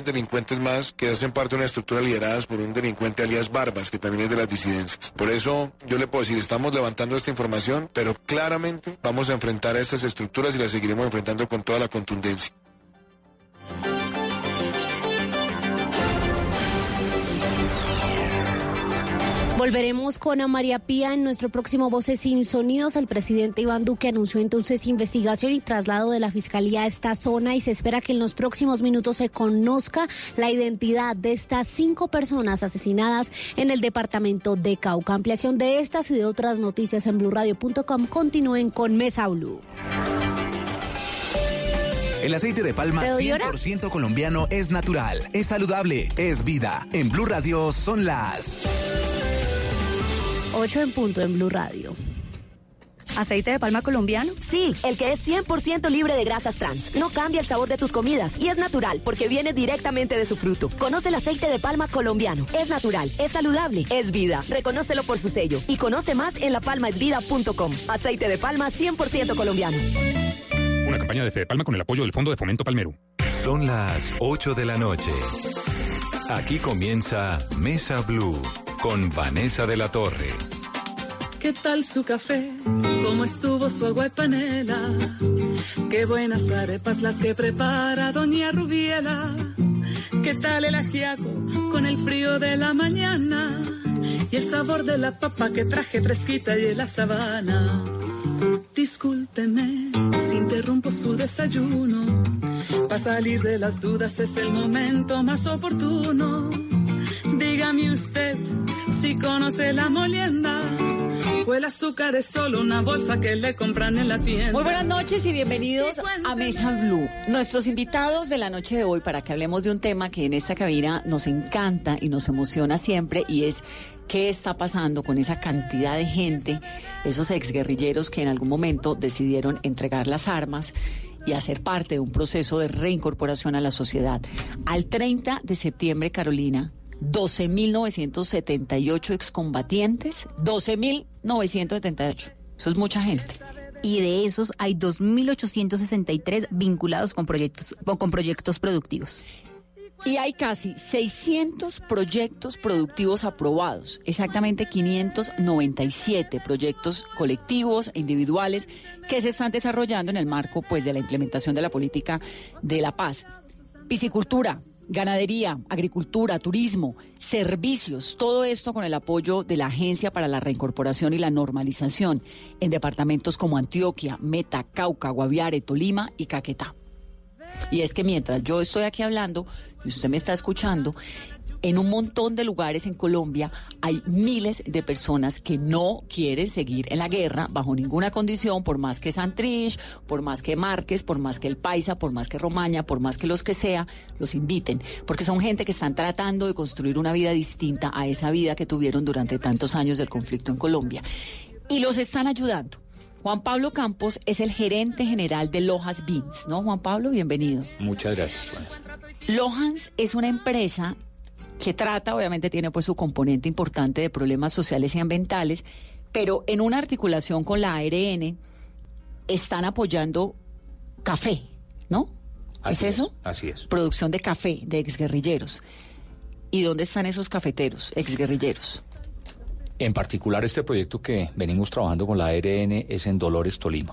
delincuentes más que hacen parte de una estructura lideradas por un delincuente alias Barbas, que también es de las disidencias. Por eso yo le puedo decir, estamos levantando esta información, pero claramente vamos a enfrentar a estas estructuras y las seguiremos enfrentando con toda la contundencia. Volveremos con a María Pía en nuestro próximo Voces sin Sonidos. El presidente Iván Duque anunció entonces investigación y traslado de la fiscalía a esta zona y se espera que en los próximos minutos se conozca la identidad de estas cinco personas asesinadas en el departamento de Cauca. Ampliación de estas y de otras noticias en blurradio.com. Continúen con Mesa Blue. El aceite de palma 100% colombiano es natural, es saludable, es vida. En Blue Radio son las 8 en punto en Blue Radio. ¿Aceite de palma colombiano? Sí, el que es 100% libre de grasas trans. No cambia el sabor de tus comidas y es natural porque viene directamente de su fruto. Conoce el aceite de palma colombiano. Es natural, es saludable, es vida. Reconócelo por su sello y conoce más en lapalmaesvida.com. Aceite de palma 100% colombiano. Una campaña de Fede Palma con el apoyo del Fondo de Fomento Palmero. Son las 8 de la noche. Aquí comienza Mesa Blue con Vanessa de la Torre. ¿Qué tal su café? ¿Cómo estuvo su agua y panela? Qué buenas arepas las que prepara Doña Rubiela. ¿Qué tal el ajiaco con el frío de la mañana? Y el sabor de la papa que traje fresquita y en la sabana. Discúlpeme si interrumpo su desayuno. Para salir de las dudas es el momento más oportuno. Dígame usted si conoce la molienda. O el azúcar es solo una bolsa que le compran en la tienda. Muy buenas noches y bienvenidos a Mesa Blue. Nuestros invitados de la noche de hoy para que hablemos de un tema que en esta cabina nos encanta y nos emociona siempre y es qué está pasando con esa cantidad de gente, esos exguerrilleros que en algún momento decidieron entregar las armas y hacer parte de un proceso de reincorporación a la sociedad. Al 30 de septiembre, Carolina, 12.978 excombatientes, 12.978. Eso es mucha gente. Y de esos hay 2.863 vinculados con proyectos, con proyectos productivos. Y hay casi 600 proyectos productivos aprobados, exactamente 597 proyectos colectivos e individuales que se están desarrollando en el marco pues de la implementación de la política de la paz. Piscicultura, ganadería, agricultura, turismo, servicios, todo esto con el apoyo de la Agencia para la Reincorporación y la Normalización en departamentos como Antioquia, Meta, Cauca, Guaviare, Tolima y Caquetá. Y es que mientras yo estoy aquí hablando y usted me está escuchando, en un montón de lugares en Colombia hay miles de personas que no quieren seguir en la guerra bajo ninguna condición, por más que Santrich, por más que Márquez, por más que el Paisa, por más que Romaña, por más que los que sea, los inviten, porque son gente que están tratando de construir una vida distinta a esa vida que tuvieron durante tantos años del conflicto en Colombia. Y los están ayudando. Juan Pablo Campos es el gerente general de Lohans Beans, ¿no? Juan Pablo, bienvenido. Muchas gracias, Juan. Lohans es una empresa que trata, obviamente tiene pues su componente importante de problemas sociales y ambientales, pero en una articulación con la ARN están apoyando café, ¿no? Así ¿Es eso? Así es. Producción de café de exguerrilleros. ¿Y dónde están esos cafeteros, exguerrilleros? En particular, este proyecto que venimos trabajando con la ARN es en Dolores, Tolima.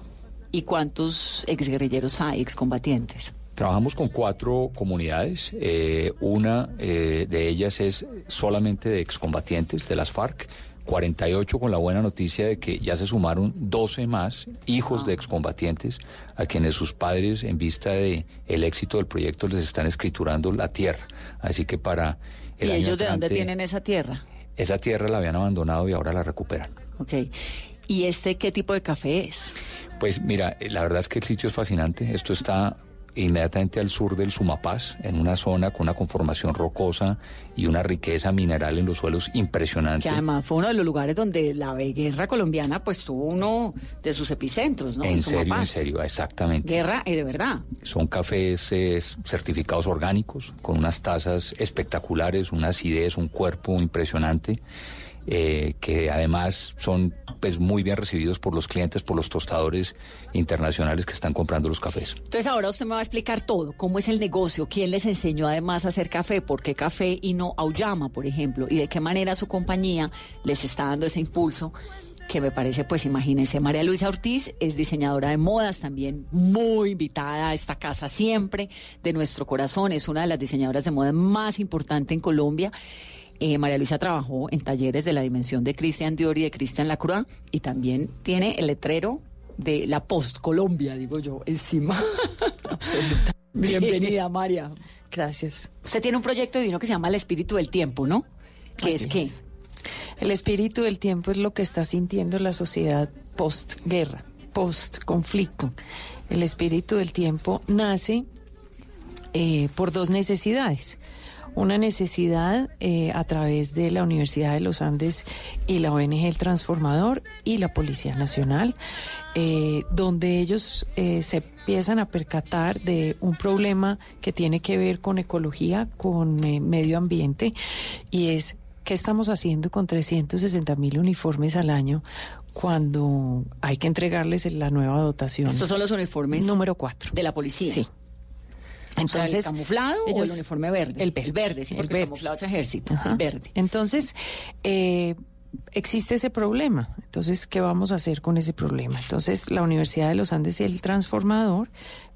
¿Y cuántos exguerrilleros hay, excombatientes? Trabajamos con cuatro comunidades. Eh, una eh, de ellas es solamente de excombatientes de las FARC. 48 con la buena noticia de que ya se sumaron 12 más hijos de excombatientes a quienes sus padres en vista de el éxito del proyecto les están escriturando la tierra. Así que para el ¿Y año ellos de dónde tienen esa tierra? Esa tierra la habían abandonado y ahora la recuperan. Ok. ¿Y este qué tipo de café es? Pues mira, eh, la verdad es que el sitio es fascinante. Esto está inmediatamente al sur del Sumapaz, en una zona con una conformación rocosa y una riqueza mineral en los suelos impresionante. Que además fue uno de los lugares donde la guerra colombiana pues tuvo uno de sus epicentros, ¿no? en El serio, en serio, exactamente. Guerra y de verdad. Son cafés eh, certificados orgánicos, con unas tazas espectaculares, una acidez, un cuerpo impresionante. Eh, que además son pues muy bien recibidos por los clientes, por los tostadores internacionales que están comprando los cafés. Entonces ahora usted me va a explicar todo, cómo es el negocio, quién les enseñó además a hacer café, por qué café y no Auyama, por ejemplo, y de qué manera su compañía les está dando ese impulso que me parece, pues imagínense, María Luisa Ortiz es diseñadora de modas, también muy invitada a esta casa siempre, de nuestro corazón, es una de las diseñadoras de moda más importantes en Colombia. Eh, María Luisa trabajó en talleres de la dimensión de Christian Dior y de Christian Lacroix y también tiene el letrero de la Post Colombia, digo yo, encima. Absoluta. Bienvenida, María. Gracias. Usted tiene un proyecto divino que se llama El Espíritu del Tiempo, ¿no? ¿Qué es qué? El espíritu del tiempo es lo que está sintiendo la sociedad post-guerra, post-conflicto. El espíritu del tiempo nace eh, por dos necesidades. Una necesidad eh, a través de la Universidad de los Andes y la ONG El Transformador y la Policía Nacional, eh, donde ellos se empiezan a percatar de un problema que tiene que ver con ecología, con medio ambiente, y es ¿Qué estamos haciendo con 360 mil uniformes al año cuando hay que entregarles la nueva dotación? Estos son los uniformes. Número 4. De la policía. Sí. Entonces, ¿el camuflado o el uniforme verde? El verde. El verde, sí, porque el, camuflado es ejército. El verde. Entonces, eh, existe ese problema. Entonces, ¿qué vamos a hacer con ese problema? Entonces, la Universidad de los Andes y el Transformador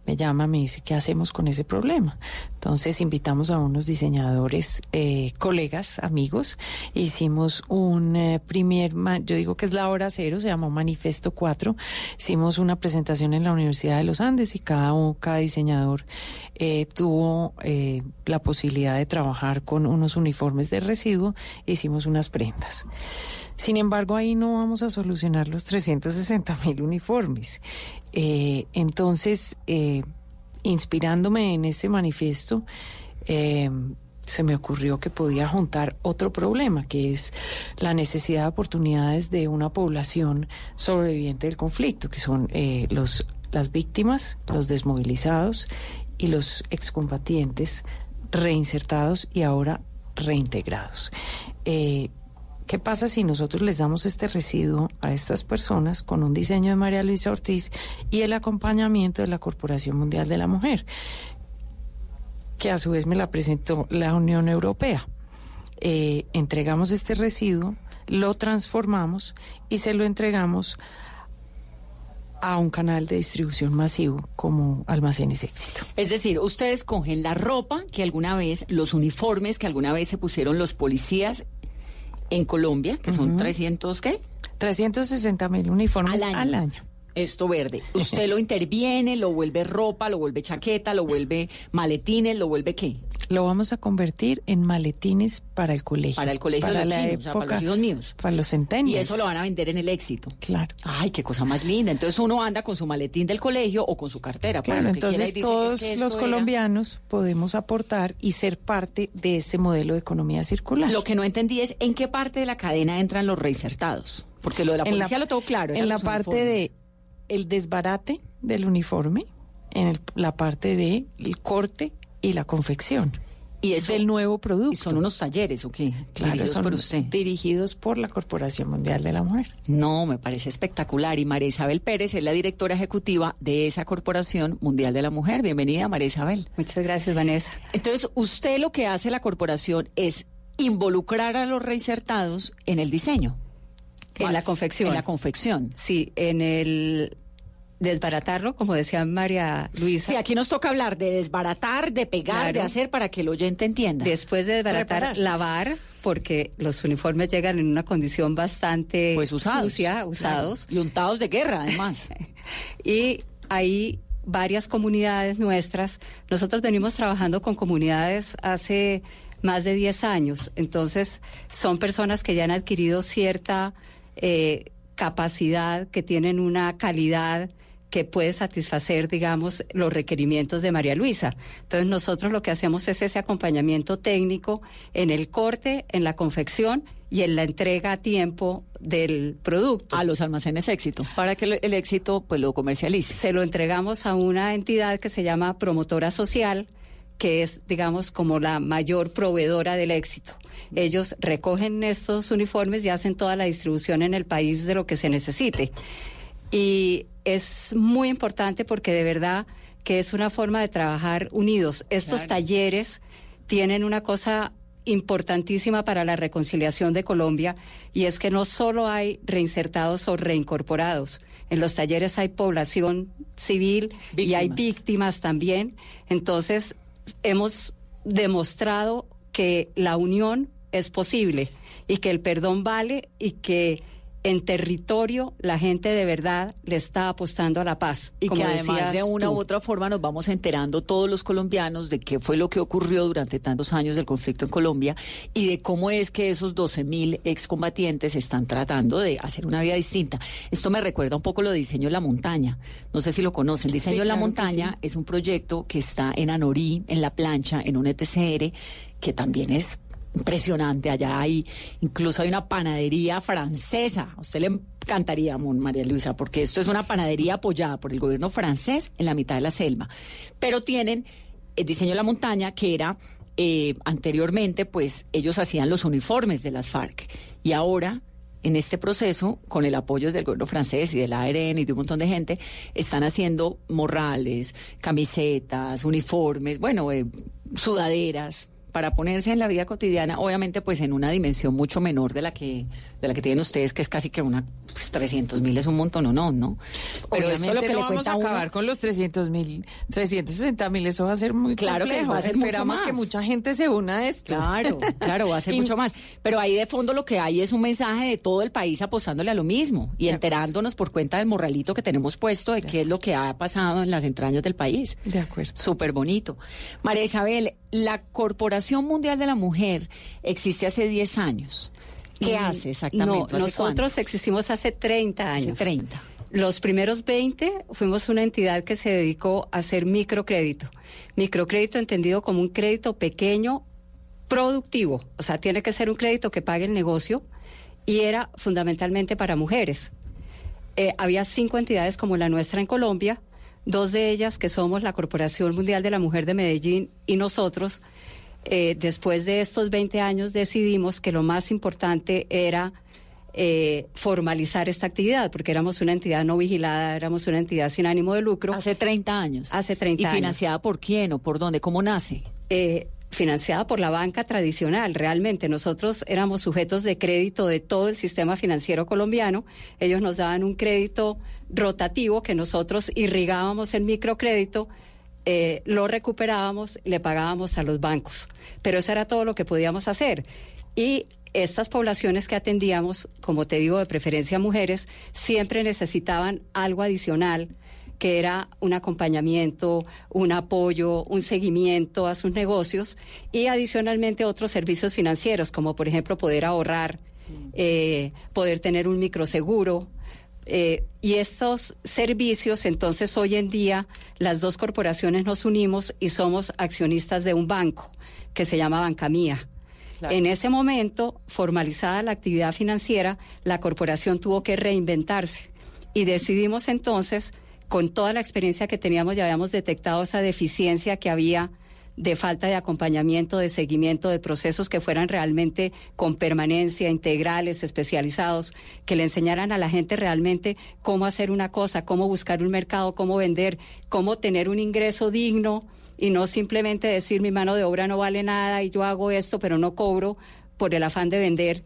me llama, me dice, ¿qué hacemos con ese problema? Entonces invitamos a unos diseñadores, eh, colegas, amigos, hicimos un eh, primer, yo digo que es la hora cero, se llamó Manifesto 4, hicimos una presentación en la Universidad de los Andes y cada, cada diseñador eh, tuvo la posibilidad de trabajar con unos uniformes de residuo, hicimos unas prendas. Sin embargo, ahí no vamos a solucionar los 360 mil uniformes. Eh, entonces, eh, inspirándome en este manifiesto, eh, se me ocurrió que podía juntar otro problema, que es la necesidad de oportunidades de una población sobreviviente del conflicto, que son los, las víctimas, los desmovilizados y los excombatientes reinsertados y ahora reintegrados. ¿Qué pasa si nosotros les damos este residuo a estas personas con un diseño de María Luisa Ortiz y el acompañamiento de la Corporación Mundial de la Mujer, que a su vez me la presentó la Unión Europea? Eh, entregamos este residuo, lo transformamos y se lo entregamos a un canal de distribución masivo como Almacenes Éxito. Es decir, ustedes cogen la ropa que alguna vez, los uniformes que alguna vez se pusieron los policías en Colombia, que son 300, ¿qué? 360 mil uniformes al año. Esto verde. ¿Usted lo interviene, lo vuelve ropa, lo vuelve chaqueta, lo vuelve maletines, lo vuelve qué? Lo vamos a convertir en maletines para el colegio. Para el colegio para de la época, para los hijos míos. Para los centenios. Y eso lo van a vender en el éxito. Claro. Ay, qué cosa más linda. Entonces uno anda con su maletín del colegio o con su cartera. Claro, entonces todos los colombianos podemos aportar y ser parte de ese modelo de economía circular. Lo que no entendí es en qué parte de la cadena entran los reinsertados. Porque lo de la policía lo tengo claro. En la parte de el desbarate del uniforme, en la parte de el corte y la confección. Y es del nuevo producto. ¿Y son unos talleres o qué? Claro, dirigidos por usted. Dirigidos por la Corporación Mundial de la Mujer. No, me parece espectacular. Y María Isabel Pérez es la directora ejecutiva de esa Corporación Mundial de la Mujer. Bienvenida, María Isabel. Muchas gracias, Vanessa. Entonces, usted lo que hace la corporación es involucrar a los reinsertados en el diseño. En la confección. En la confección. Sí, en el desbaratarlo, como decía María Luisa. Sí, aquí nos toca hablar de desbaratar, de pegar, de hacer para que el oyente entienda. Después de desbaratar, lavar, porque los uniformes llegan en una condición bastante pues sucia, usados. Y untados de guerra, además. y hay varias comunidades nuestras. Nosotros venimos trabajando con comunidades hace más de 10 años, entonces son personas que ya han adquirido cierta eh, capacidad, que tienen una calidad que puede satisfacer, digamos, los requerimientos de María Luisa. Entonces nosotros lo que hacemos es ese acompañamiento técnico en el corte, en la confección y en la entrega a tiempo del producto. A los almacenes éxito, para que el éxito pues lo comercialice. Se lo entregamos a una entidad que se llama promotora social, que es, digamos, como la mayor proveedora del éxito. Ellos recogen estos uniformes y hacen toda la distribución en el país de lo que se necesite. Y es muy importante porque de verdad que es una forma de trabajar unidos. Estos talleres tienen una cosa importantísima para la reconciliación de Colombia y es que no solo hay reinsertados o reincorporados, en los talleres hay población civil y hay víctimas también. Entonces, hemos demostrado que la unión es posible y que el perdón vale y que en territorio la gente de verdad le está apostando a la paz. Y que además de una u otra forma nos vamos enterando todos los colombianos de qué fue lo que ocurrió durante tantos años del conflicto en Colombia y de cómo es que esos 12 mil excombatientes están tratando de hacer una vida distinta. Esto me recuerda un poco lo de Diseño de la Montaña. No sé si lo conocen. Diseño de la Montaña es un proyecto que está en Anorí, en La Plancha, en un ETCR, que también es impresionante. Allá hay, incluso hay una panadería francesa. A usted le encantaría, María Luisa, porque esto es una panadería apoyada por el gobierno francés en la mitad de la selva. Pero tienen el diseño de la montaña, que era eh, anteriormente, pues ellos hacían los uniformes de las FARC. Y ahora en este proceso, con el apoyo del gobierno francés y del ARN y de un montón de gente, están haciendo morrales, camisetas, uniformes, bueno, eh, sudaderas, para ponerse en la vida cotidiana, obviamente pues en una dimensión mucho menor de la que de la que tienen ustedes, que es casi que una pues, 300 mil es un montón o no, ¿no? Pero eso es lo que no le vamos a acabar con los 300 mil, 360 mil, eso va a ser muy claro complejo. Que va a ser Esperamos que mucha gente se una a esto. Claro, claro, va a ser mucho más. Pero ahí de fondo lo que hay es un mensaje de todo el país apostándole a lo mismo y enterándonos por cuenta del morralito que tenemos puesto de, qué es lo que ha pasado en las entrañas del país. De acuerdo. Súper bonito. María Isabel, la Corporación Mundial de la Mujer existe hace 10 años. ¿Qué hace exactamente? No, nosotros existimos hace 30 años. Hace 30. Los primeros 20 fuimos una entidad que se dedicó a hacer microcrédito. Microcrédito entendido como un crédito pequeño, productivo. O sea, tiene que ser un crédito que pague el negocio y era fundamentalmente para mujeres. Eh, había cinco entidades como la nuestra en Colombia, dos de ellas que somos la Corporación Mundial de la Mujer de Medellín y nosotros eh, después de estos 20 años decidimos que lo más importante era eh, formalizar esta actividad, porque éramos una entidad no vigilada, éramos una entidad sin ánimo de lucro. Hace 30 años. Hace 30 años. ¿Y financiada por quién o por dónde? ¿Cómo nace? Eh, financiada por la banca tradicional, realmente. Nosotros éramos sujetos de crédito de todo el sistema financiero colombiano. Ellos nos daban un crédito rotativo que nosotros irrigábamos en microcrédito eh, lo recuperábamos, le pagábamos a los bancos. Pero eso era todo lo que podíamos hacer. Y estas poblaciones que atendíamos, como te digo, de preferencia mujeres, siempre necesitaban algo adicional que era un acompañamiento, un apoyo, un seguimiento a sus negocios y adicionalmente otros servicios financieros, como por ejemplo poder ahorrar, eh, poder tener un microseguro, eh, y estos servicios, entonces hoy en día las dos corporaciones nos unimos y somos accionistas de un banco que se llama Banca Mía. En ese momento, formalizada la actividad financiera, la corporación tuvo que reinventarse y decidimos entonces, con toda la experiencia que teníamos, ya habíamos detectado esa deficiencia que había de falta de acompañamiento, de seguimiento de procesos que fueran realmente con permanencia, integrales, especializados, que le enseñaran a la gente realmente cómo hacer una cosa, cómo buscar un mercado, cómo vender, cómo tener un ingreso digno y no simplemente decir mi mano de obra no vale nada y yo hago esto pero no cobro por el afán de vender.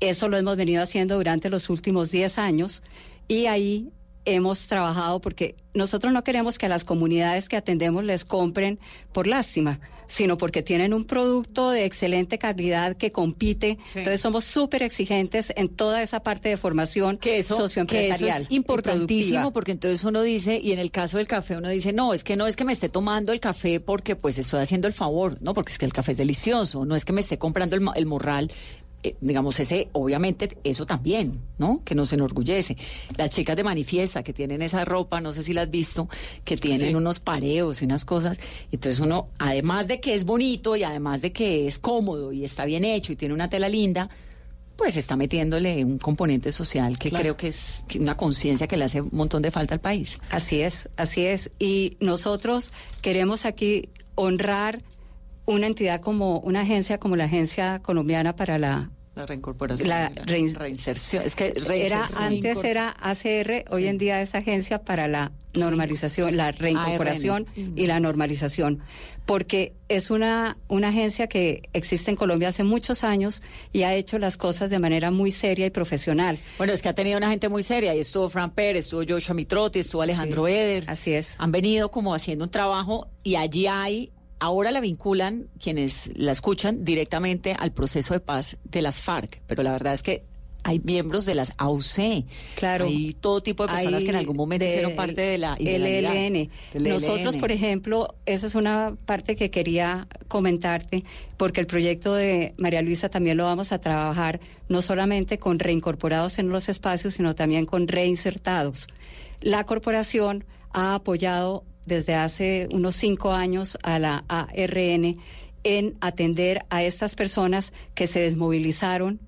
Eso lo hemos venido haciendo durante los últimos 10 años y ahí hemos trabajado porque nosotros no queremos que a las comunidades que atendemos les compren por lástima, sino porque tienen un producto de excelente calidad que compite. Entonces somos súper exigentes en toda esa parte de formación que socioempresarial. Que es importantísimo porque entonces uno dice, y en el caso del café uno dice, no, es que no es que me esté tomando el café porque pues estoy haciendo el favor, no, porque es que el café es delicioso, no es que me esté comprando el, el morral eh, digamos, ese, obviamente, eso también, ¿no? Que nos enorgullece. Las chicas de manifiesta que tienen esa ropa, no sé si la has visto, que tienen unos pareos y unas cosas. Entonces uno, además de que es bonito y además de que es cómodo y está bien hecho y tiene una tela linda, pues está metiéndole un componente social que creo que es una conciencia que le hace un montón de falta al país. Así es, así es. Y nosotros queremos aquí honrar una entidad como una agencia como la Agencia Colombiana para la la reincorporación. La, reinserción. Es que era antes era ACR, hoy en día es Agencia para la Normalización, la Reincorporación y la Normalización, porque es una, una agencia que existe en Colombia hace muchos años y ha hecho las cosas de manera muy seria y profesional. Bueno, es que ha tenido una gente muy seria, y estuvo Fran Pérez, estuvo Joshua Mitrotti, estuvo Alejandro Eder. Así es. Han venido como haciendo un trabajo y allí hay Ahora la vinculan quienes la escuchan directamente al proceso de paz de las FARC, pero la verdad es que hay miembros de las AUC. Claro. Hay todo tipo de personas que en algún momento hicieron parte de la LLN. Nosotros, por ejemplo, esa es una parte que quería comentarte, porque el proyecto de María Luisa también lo vamos a trabajar no solamente con reincorporados en los espacios, sino también con reinsertados. La corporación ha apoyado desde hace unos cinco años a la ARN en atender a estas personas que se desmovilizaron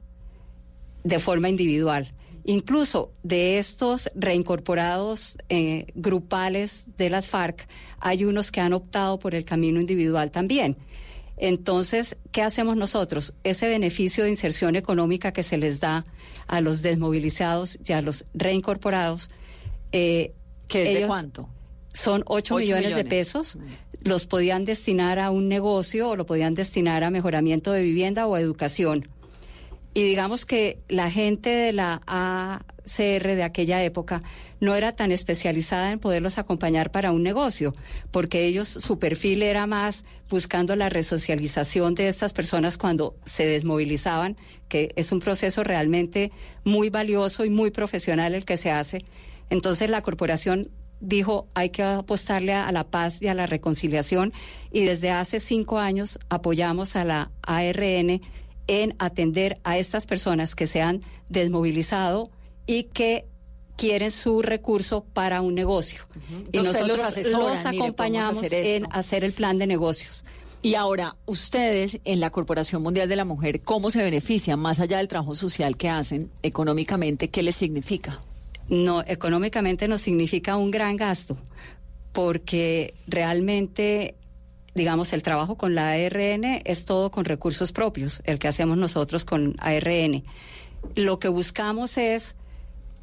de forma individual. Incluso de estos reincorporados eh, grupales de las FARC, hay unos que han optado por el camino individual también. Entonces, ¿qué hacemos nosotros? Ese beneficio de inserción económica que se les da a los desmovilizados y a los reincorporados. Eh, ¿Qué es de cuánto? Son 8, millones, de pesos. Los podían destinar a un negocio o lo podían destinar a mejoramiento de vivienda o a educación. Y digamos que la gente de la ACR de aquella época no era tan especializada en poderlos acompañar para un negocio, porque ellos, su perfil era más buscando la resocialización de estas personas cuando se desmovilizaban, que es un proceso realmente muy valioso y muy profesional el que se hace. Entonces la corporación dijo hay que apostarle a, la paz y a la reconciliación y desde hace cinco años apoyamos a la ARN en atender a estas personas que se han desmovilizado y que quieren su recurso para un negocio. Y nosotros los, acompañamos en hacer el plan de negocios. Y ahora, ustedes en la Corporación Mundial de la Mujer, ¿cómo se benefician más allá del trabajo social que hacen económicamente? ¿Qué les significa? No económicamente nos significa un gran gasto porque realmente digamos el trabajo con la ARN es todo con recursos propios, el que hacemos nosotros con ARN. Lo que buscamos es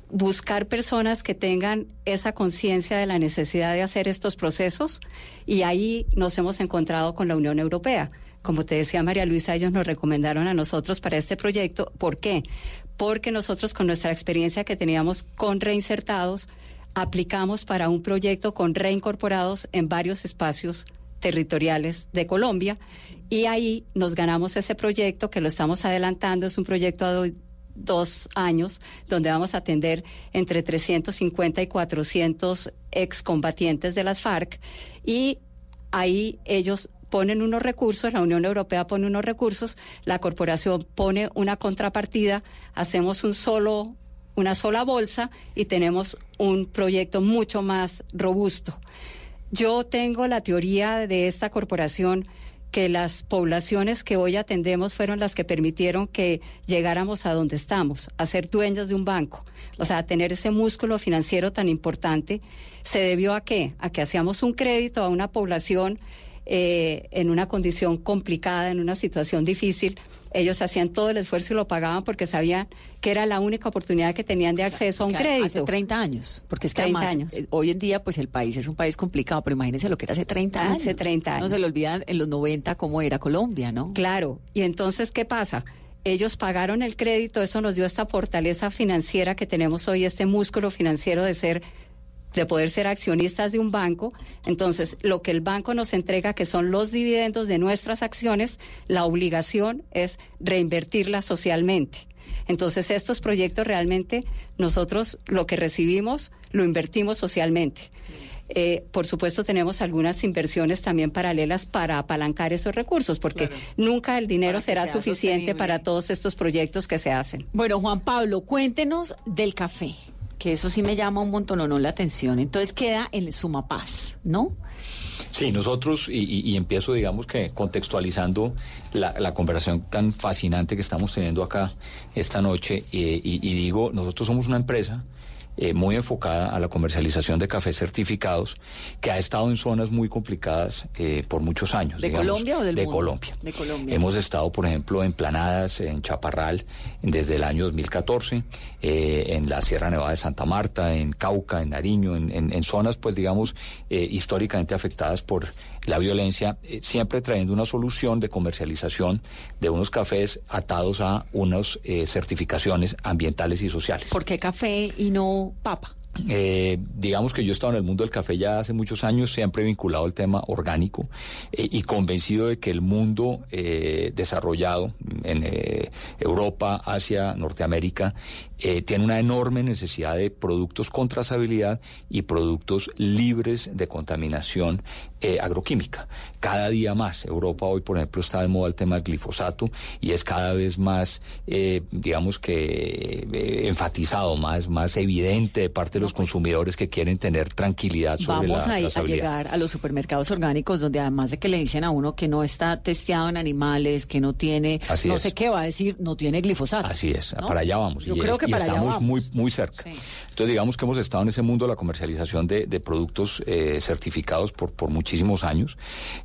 buscar personas que tengan esa conciencia de la necesidad de hacer estos procesos y ahí nos hemos encontrado con la Unión Europea. Como te decía María Luisa, ellos nos recomendaron a nosotros para este proyecto. ¿Por qué? porque nosotros con nuestra experiencia que teníamos con reinsertados, aplicamos para un proyecto con reincorporados en varios espacios territoriales de Colombia y ahí nos ganamos ese proyecto que lo estamos adelantando, es un proyecto a dos años donde vamos a atender entre 350 y 400 excombatientes de las FARC y ahí ellos ponen unos recursos, la Unión Europea pone unos recursos, la corporación pone una contrapartida, hacemos un solo una sola bolsa y tenemos un proyecto mucho más robusto. Yo tengo la teoría de esta corporación que las poblaciones que hoy atendemos fueron las que permitieron que llegáramos a donde estamos, a ser dueños de un banco, o sea, a tener ese músculo financiero tan importante, se debió a qué? A que hacíamos un crédito a una población eh, en una condición complicada, en una situación difícil, ellos hacían todo el esfuerzo y lo pagaban porque sabían que era la única oportunidad que tenían de acceso a un crédito. Hace 30 años, porque es que además, años. Eh, hoy en día pues el país es un país complicado, pero imagínense lo que era hace 30 años. Hace 30 años. No se le olvidan en los 90 cómo era Colombia, ¿no? Claro, y entonces, ¿qué pasa? Ellos pagaron el crédito, eso nos dio esta fortaleza financiera que tenemos hoy, este músculo financiero de ser de poder ser accionistas de un banco. Entonces, lo que el banco nos entrega, que son los dividendos de nuestras acciones, la obligación es reinvertirlas socialmente. Entonces, estos proyectos realmente nosotros lo que recibimos lo invertimos socialmente. Eh, por supuesto, tenemos algunas inversiones también paralelas para apalancar esos recursos, porque nunca el dinero será suficiente para todos estos proyectos que se hacen. Bueno, Juan Pablo, cuéntenos del café que eso sí me llama un montón no la atención. Entonces queda en Sumapaz, ¿no? Sí, nosotros, y, empiezo, digamos que contextualizando la, conversación tan fascinante que estamos teniendo acá esta noche, eh, y, digo, nosotros somos una empresa eh, muy enfocada a la comercialización de cafés certificados, que ha estado en zonas muy complicadas eh, por muchos años. ¿De Colombia o del de mundo? Colombia. De Colombia. Hemos estado, por ejemplo, en Planadas, en Chaparral, desde el año 2014, eh, en la Sierra Nevada de Santa Marta, en Cauca, en Nariño, en, en- en zonas, pues digamos, eh, históricamente afectadas por la violencia, eh, siempre trayendo una solución de comercialización de unos cafés atados a unas eh, certificaciones ambientales y sociales. ¿Por qué café y no papa? Eh, digamos que yo he estado en el mundo del café ya hace muchos años, siempre vinculado al tema orgánico eh, y convencido de que el mundo eh, desarrollado en Europa, Asia, Norteamérica, eh, tiene una enorme necesidad de productos con trazabilidad y productos libres de contaminación eh, agroquímica. Cada día más. Europa hoy, por ejemplo, está de moda el tema del glifosato y es cada vez más, eh, digamos que, eh, enfatizado, más, más evidente de parte de los consumidores que quieren tener tranquilidad sobre Vamos la a, a trazabilidad. llegar a los supermercados orgánicos donde además de que le dicen a uno que no está testeado en animales, que no tiene, Así no es. sé qué va a decir, no tiene glifosato. Así es, ¿no? para allá vamos. Yo y creo es- que y para estamos muy, muy cerca. Entonces, digamos que hemos estado en ese mundo de la comercialización de, de productos eh, certificados por, por muchísimos años.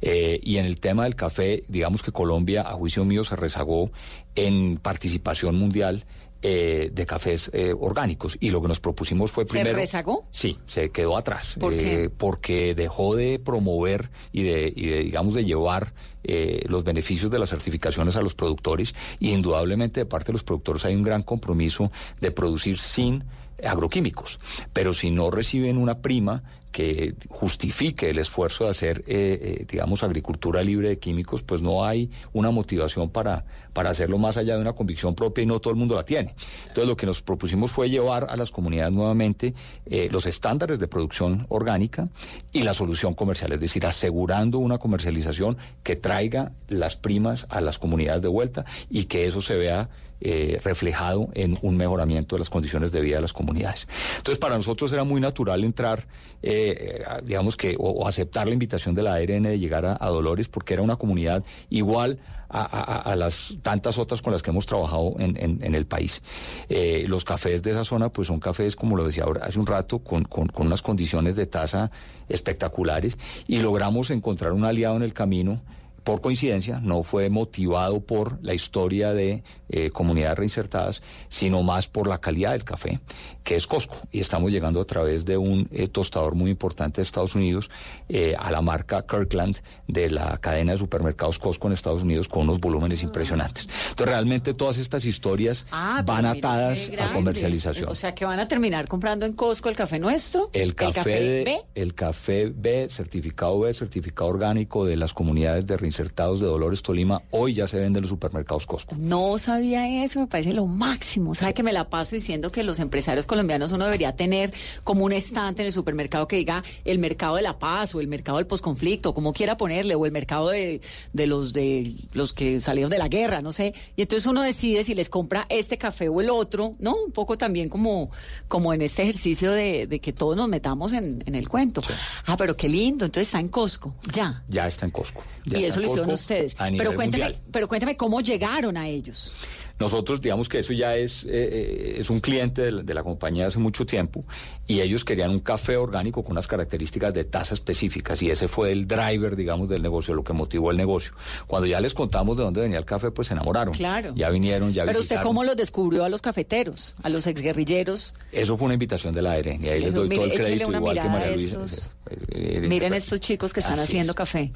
Eh, y en el tema del café, digamos que Colombia, a juicio mío, se rezagó en participación mundial. Eh, de cafés eh, orgánicos y lo que nos propusimos fue ¿Se primero rezagó? Sí, se quedó atrás. ¿Por qué? Eh, porque dejó de promover y de, y de, digamos, de llevar eh, los beneficios de las certificaciones a los productores. Y indudablemente de parte de los productores hay un gran compromiso de producir sin agroquímicos. Pero si no reciben una prima que justifique el esfuerzo de hacer, eh, eh, digamos, agricultura libre de químicos, pues no hay una motivación para, para hacerlo más allá de una convicción propia y no todo el mundo la tiene. Entonces lo que nos propusimos fue llevar a las comunidades nuevamente eh, los estándares de producción orgánica y la solución comercial, es decir, asegurando una comercialización que traiga las primas a las comunidades de vuelta y que eso se vea eh, reflejado en un mejoramiento de las condiciones de vida de las comunidades. Entonces, para nosotros era muy natural entrar, eh, a- digamos que, o, aceptar la invitación de la ARN de llegar a, Dolores, porque era una comunidad igual a, las tantas otras con las que hemos trabajado en, el país. Eh, los cafés de esa zona, pues son cafés, como lo decía ahora, hace un rato, con, con- con unas condiciones de tasa espectaculares, y logramos encontrar un aliado en el camino por coincidencia, no fue motivado por la historia de eh, comunidades reinsertadas, sino más por la calidad del café, que es Costco. Y estamos llegando a través de un eh, tostador muy importante de Estados Unidos eh, a la marca Kirkland de la cadena de supermercados Costco en Estados Unidos con unos volúmenes impresionantes. Entonces, realmente todas estas historias Ah, van atadas a comercialización. O sea, que van a terminar comprando en Costco el café nuestro, El café, B. el café B, certificado B, certificado orgánico de las comunidades de reinsertados de Dolores Tolima, hoy ya se vende en los supermercados Costco. No sabía eso, me parece lo máximo. ¿Sabe que me la paso diciendo que los empresarios colombianos uno debería tener como un estante en el supermercado que diga el mercado de la paz o el mercado del posconflicto, como quiera ponerle, o el mercado de, de los de los que salieron de la guerra, no sé. Y entonces uno decide si les compra este café o el otro, ¿no? Un poco también como, como en este ejercicio de, de que todos nos metamos en, en el cuento. Ah, pero qué lindo, entonces está en Costco, ya. Ya está en Costco. Ya y eso Costco ustedes. Pero cuénteme, mundial. pero cuéntame cómo llegaron a ellos. Nosotros, digamos que eso ya es, eh, eh, es un cliente de la, de la compañía hace mucho tiempo y ellos querían un café orgánico con unas características de tasa específicas y ese fue el driver, digamos, del negocio, lo que motivó el negocio. Cuando ya les contamos de dónde venía el café, pues se enamoraron. Claro. Ya vinieron, ya Pero usted cómo los descubrió a los cafeteros, a los exguerrilleros. Eso fue una invitación de la ARN y ahí les doy mire, todo el crédito, igual que María Luisa. estos- Eh, eh, Miren estos chicos que están haciendo es. café.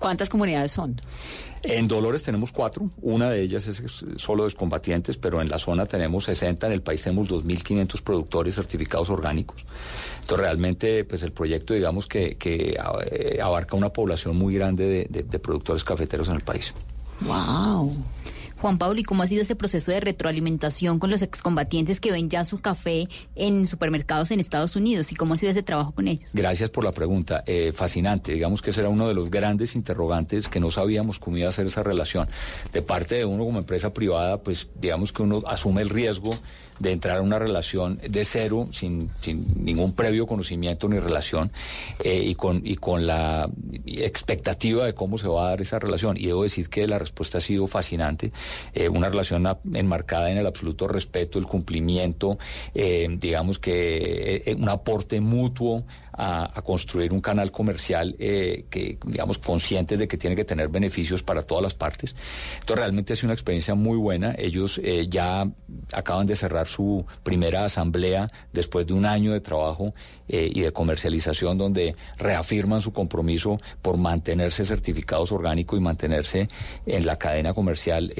¿Cuántas comunidades son? En Dolores tenemos cuatro, una de ellas es solo de excombatientes, pero en la zona tenemos 60, en el país tenemos 2.500 productores certificados orgánicos. Entonces realmente pues el proyecto digamos que, eh, abarca una población muy grande de, de- de productores cafeteros en el país. Wow. Juan Pablo, ¿y cómo ha sido ese proceso de retroalimentación con los excombatientes que ven ya su café en supermercados en Estados Unidos? ¿Y cómo ha sido ese trabajo con ellos? Gracias por la pregunta. Eh, fascinante. Digamos que ese era uno de los grandes interrogantes que no sabíamos cómo iba a ser esa relación. De parte de uno como empresa privada, pues digamos que uno asume el riesgo de entrar a una relación de cero, sin, sin ningún previo conocimiento ni relación, eh, y, con, y con la expectativa de cómo se va a dar esa relación. Y debo decir que la respuesta ha sido fascinante. eh, una relación enmarcada en el absoluto respeto, el cumplimiento, eh, digamos que un aporte mutuo a, construir un canal comercial que, digamos, conscientes de que tiene que tener beneficios para todas las partes. Entonces, realmente ha sido una experiencia muy buena. Ellos ya acaban de cerrar su primera asamblea después de un año de trabajo eh, y de comercialización donde reafirman su compromiso por mantenerse certificados orgánicos y mantenerse en la cadena comercial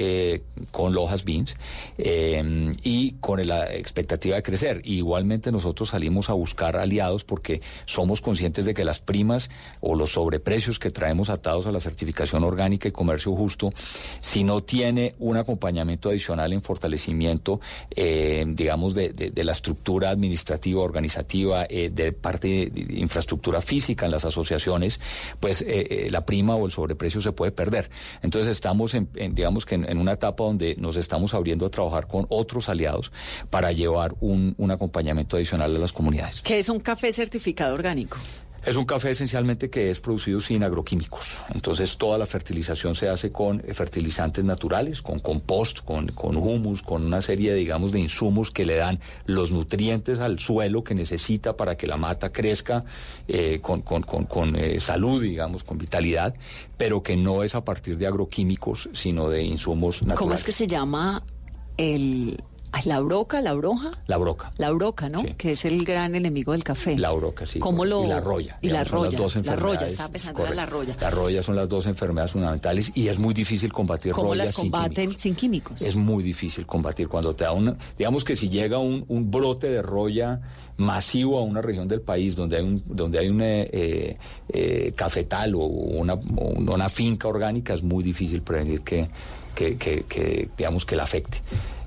con Lojas Beans y con la expectativa de crecer. igualmente nosotros salimos a buscar aliados porque somos conscientes de que las primas o los sobreprecios que traemos atados a la certificación orgánica y comercio justo, si no tiene un acompañamiento adicional en fortalecimiento, eh, digamos, de, la estructura administrativa, organizativa, eh, de parte de, infraestructura física en las asociaciones, pues eh, la prima o el sobreprecio se puede perder. Entonces estamos, en, digamos que en, una etapa donde nos estamos abriendo a trabajar con otros aliados para llevar un, un acompañamiento adicional a las comunidades. ¿Qué es un café certificado orgánico? Es un café esencialmente que es producido sin agroquímicos. Entonces toda la fertilización se hace con eh, fertilizantes naturales, con compost, con, con humus, con una serie, digamos, de insumos que le dan los nutrientes al suelo que necesita para que la mata crezca eh, con, eh, salud, digamos, con vitalidad, pero que no es a partir de agroquímicos, sino de insumos naturales. ¿Cómo es que se llama el, la broca, la broja. La broca. La broca, ¿no? Que es el gran enemigo del café. La broca, sí. ¿Cómo lo... Y la roya. Y la roya. Dos la roya, estaba pensando en la roya. La roya son las dos enfermedades fundamentales y es muy difícil combatir ¿Cómo las combaten sin químicos? Es muy difícil combatir cuando te da una... Digamos que si llega un, brote de roya masivo a una región del país donde hay un donde hay un eh, eh, cafetal o una, una finca orgánica es muy difícil prevenir que, que, que digamos que la afecte.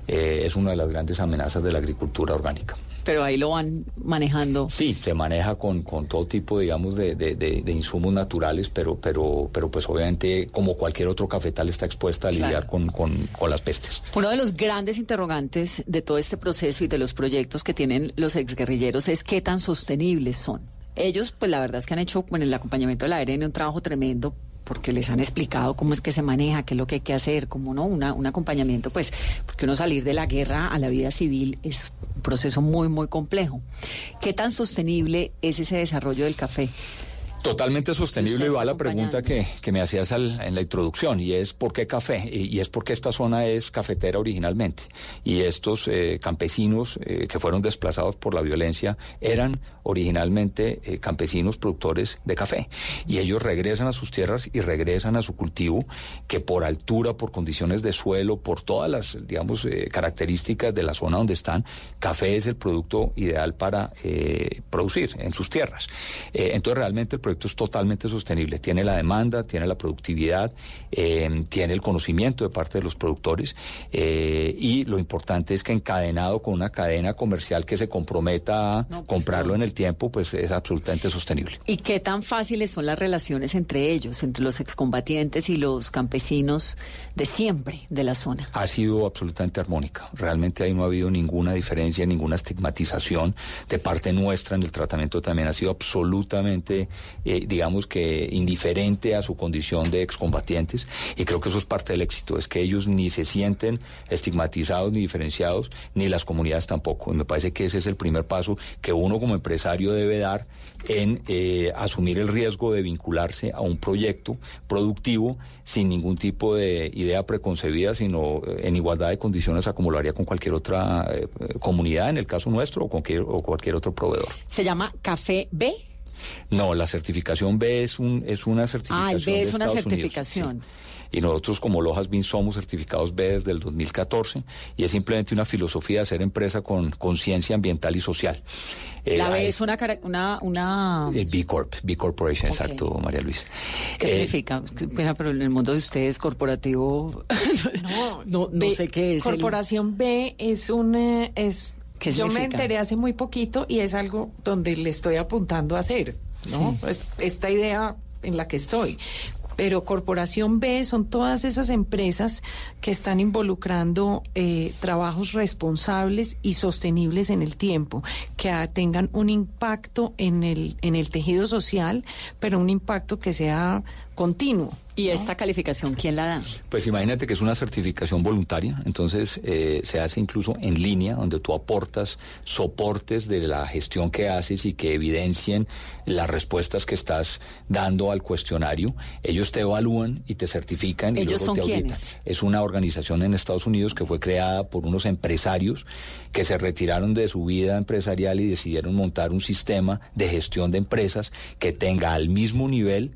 Eh, es una de las grandes amenazas de la agricultura orgánica. Pero ahí lo van manejando. Sí, se maneja con, con todo tipo, digamos, de, de, insumos naturales, pero, pero, pero pues obviamente, como cualquier otro cafetal, está expuesta a lidiar con, con, con, las pestes. Uno de los grandes interrogantes de todo este proceso y de los proyectos que tienen los exguerrilleros es qué tan sostenibles son. Ellos, pues la verdad es que han hecho, con el acompañamiento de la ARN, un trabajo tremendo porque les han explicado cómo es que se maneja, qué es lo que hay que hacer, cómo no, Una, un acompañamiento, pues, porque uno salir de la guerra a la vida civil es un proceso muy, muy complejo. ¿Qué tan sostenible es ese desarrollo del café? Totalmente sostenible y va la pregunta que, me hacías en la introducción y es ¿por qué café? Y, es porque esta zona es cafetera originalmente y estos eh, campesinos eh, que fueron desplazados por la violencia eran originalmente eh, campesinos productores de café y ellos regresan a sus tierras y regresan a su cultivo que por altura, por condiciones de suelo, por todas las digamos características de la zona donde están, café es el producto ideal para producir en sus tierras. entonces realmente el proyecto es totalmente sostenible. Tiene la demanda, tiene la productividad, eh, tiene el conocimiento de parte de los productores eh, y lo importante es que encadenado con una cadena comercial que se comprometa a pues, comprarlo en el tiempo, pues es absolutamente sostenible. ¿Y qué tan fáciles son las relaciones entre ellos, entre los excombatientes y los campesinos de siempre de la zona? Ha sido absolutamente armónica. Realmente ahí no ha habido ninguna diferencia, ninguna estigmatización de parte nuestra en el tratamiento también ha sido absolutamente eh, digamos que indiferente a su condición de excombatientes y creo que eso es parte del éxito, es que ellos ni se sienten estigmatizados ni diferenciados, ni las comunidades tampoco. Y me parece que ese es el primer paso que uno como empresario debe dar en eh, asumir el riesgo de vincularse a un proyecto productivo sin ningún tipo de idea preconcebida, sino eh, en igualdad de condiciones a como lo haría con cualquier otra comunidad, en el caso nuestro, o, cualquier, o cualquier otro proveedor. ¿Se llama Café B? No, la certificación B es, un, es una certificación. Ah, el B es una certificación. Y nosotros como Lojas BIN somos certificados B desde el 2014 y es simplemente una filosofía de ser empresa con conciencia ambiental y social. Eh, la B es una... una, una... B Corp, B Corporation, exacto, María Luisa. ¿Qué eh, significa? pero en el mundo de ustedes, corporativo, no, no, sé qué es. Corporación B es un... Eh, es yo me enteré hace muy poquito y es algo donde le estoy apuntando a hacer, ¿no? Esta idea en la que estoy. Pero Corporación B son todas esas empresas que están involucrando eh, trabajos responsables y sostenibles en el tiempo, que tengan un impacto en el, en el tejido social, pero un impacto que sea continuo. ¿Y esta calificación quién la da? Pues imagínate que es una certificación voluntaria, entonces eh, se hace incluso en línea, donde tú aportas soportes de la gestión que haces y que evidencien las respuestas que estás dando al cuestionario. Ellos te evalúan y te certifican ¿Ellos y son te auditan. quiénes? Es una organización en Estados Unidos que fue creada por unos empresarios que se retiraron de su vida empresarial y decidieron montar un sistema de gestión de empresas que tenga al mismo nivel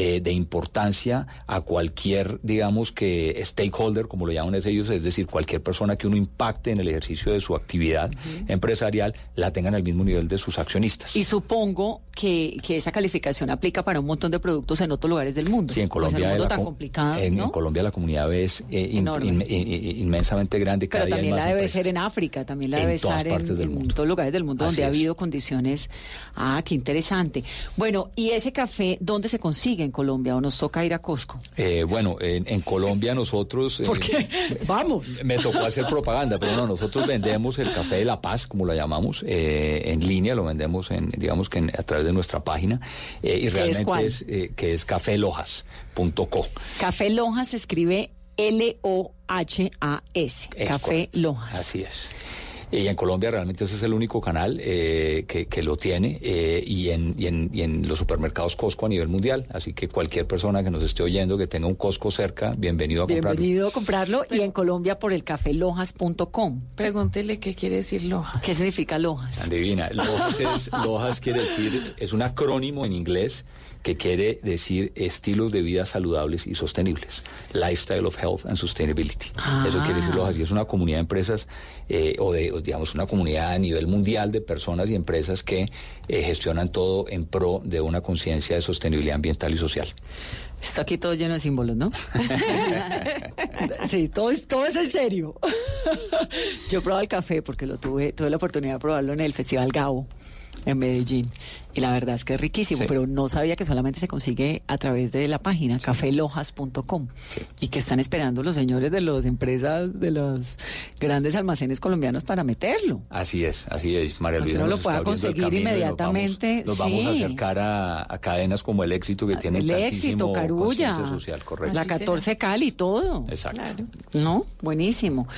eh, de importancia a cualquier, digamos que stakeholder, como lo llaman ellos, es decir, cualquier persona que uno impacte en el ejercicio de su actividad empresarial, la tengan al mismo nivel de sus accionistas. Y supongo que, que esa calificación aplica para un montón de productos en otros lugares del mundo. Sí, en Pues Colombia, en un mundo la tan co- complicado, en, ¿no? en Colombia la comunidad es eh, in- Enorme. in- in- inmensamente grande. Cada Pero también la debe ser en África, también la En debe partes en, en todos lugares del mundo Así donde ha habido condiciones. Ah, qué interesante. Bueno, ¿y ese café dónde se consigue en Colombia o nos toca ir a Costco? Eh, bueno, en, en Colombia nosotros... eh, ¿Por qué? Vamos. Me tocó hacer propaganda, pero no, nosotros vendemos el café de la paz, como lo llamamos, eh, en línea, lo vendemos en, digamos que en- a través de nuestra página, eh, y es realmente cuál? es, eh, que es cafelojas.co. Café Lojas se escribe L-O-H-A-S. Es Café correcto. Lojas. Así es. Y en Colombia realmente ese es el único canal eh, que, que lo tiene eh, y, en, y, en, y en los supermercados Costco a nivel mundial. Así que cualquier persona que nos esté oyendo que tenga un Costco cerca, bienvenido a comprarlo. Bienvenido a comprarlo y en Colombia por el cafelojas.com. Pregúntele qué quiere decir Lojas. ¿Qué significa Lojas? Adivina, Lojas, es, Lojas quiere decir, es un acrónimo en inglés que quiere decir estilos de vida saludables y sostenibles. Lifestyle of Health and Sustainability. Ah. Eso quiere decir Lojas y es una comunidad de empresas eh, o de, o digamos, una comunidad a nivel mundial de personas y empresas que eh, gestionan todo en pro de una conciencia de sostenibilidad ambiental y social. Está aquí todo lleno de símbolos, ¿no? sí, todo es, todo es en serio. Yo he probado el café porque lo tuve, tuve la oportunidad de probarlo en el Festival Gabo en Medellín. Y la verdad es que es riquísimo, Sí. pero no sabía que solamente se consigue a través de la página cafelojas.com y que están esperando los señores de las empresas, de los grandes almacenes colombianos para meterlo. Así es, así es. María Luisa uno nos lo pueda el conseguir vamos- inmediatamente, Nos vamos, a sí. acercar a, a cadenas como el éxito que tienen el tantísimo éxito, Carulla, social, correcto. la 14 Cali, todo. Exacto. ¿No? Buenísimo.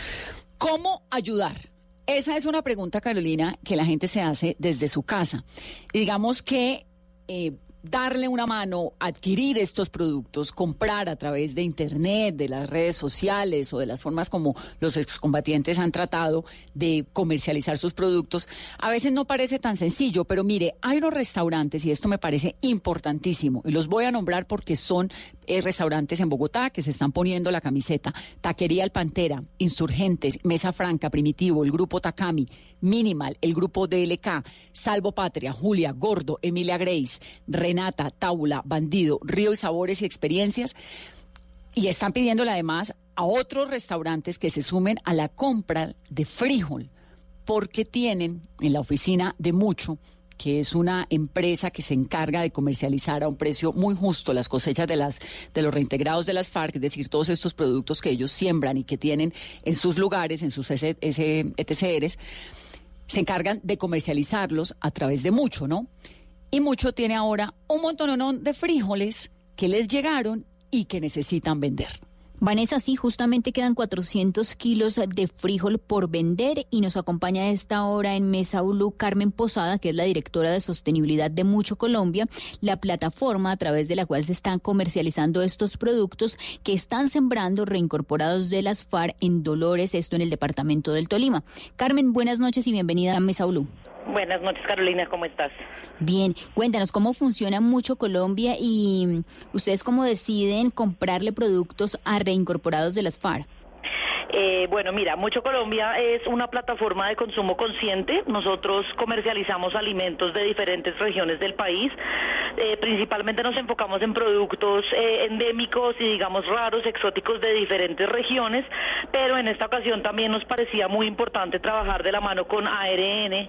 ¿Cómo ayudar? Esa es una pregunta, Carolina, que la gente se hace desde su casa. Digamos que eh, darle una mano, adquirir estos productos, comprar a través de Internet, de las redes sociales o de las formas como los excombatientes han tratado de comercializar sus productos, a veces no parece tan sencillo, pero mire, hay unos restaurantes, y esto me parece importantísimo, y los voy a nombrar porque son eh, restaurantes en Bogotá que se están poniendo la camiseta. Taquería El Pantera, Insurgentes, Mesa Franca, Primitivo, el Grupo Takami, Minimal, el Grupo DLK, Salvo Patria, Julia, Gordo, Emilia Grace, Renata, Taula, Bandido, Río y Sabores y Experiencias. Y están pidiéndole además a otros restaurantes que se sumen a la compra de frijol, porque tienen en la oficina de Mucho, que es una empresa que se encarga de comercializar a un precio muy justo las cosechas de las de los reintegrados de las FARC, es decir, todos estos productos que ellos siembran y que tienen en sus lugares, en sus ETCRs, se encargan de comercializarlos a través de Mucho, ¿no? Y Mucho tiene ahora un montón de frijoles que les llegaron y que necesitan vender. Vanessa, sí, justamente quedan 400 kilos de frijol por vender y nos acompaña a esta hora en Mesa Blue Carmen Posada, que es la directora de sostenibilidad de Mucho Colombia, la plataforma a través de la cual se están comercializando estos productos que están sembrando reincorporados de las FARC en Dolores, esto en el departamento del Tolima. Carmen, buenas noches y bienvenida a Mesa Blue. Buenas noches, Carolina, ¿cómo estás? Bien, cuéntanos cómo funciona mucho Colombia y ustedes cómo deciden comprarle productos a reincorporados de las FARC. Eh, bueno, mira, Mucho Colombia es una plataforma de consumo consciente. Nosotros comercializamos alimentos de diferentes regiones del país. Eh, principalmente nos enfocamos en productos eh, endémicos y digamos raros, exóticos de diferentes regiones, pero en esta ocasión también nos parecía muy importante trabajar de la mano con ARN,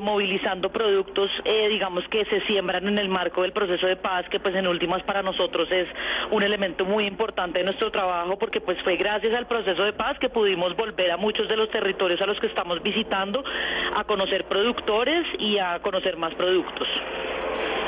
movilizando productos, digamos, que se siembran en el marco del proceso de paz, que pues en últimas para nosotros es un elemento muy importante de nuestro trabajo, porque pues fue gracias al proceso de paz que pudimos volver a muchos de los territorios a los que estamos visitando a conocer productores y a conocer más productos.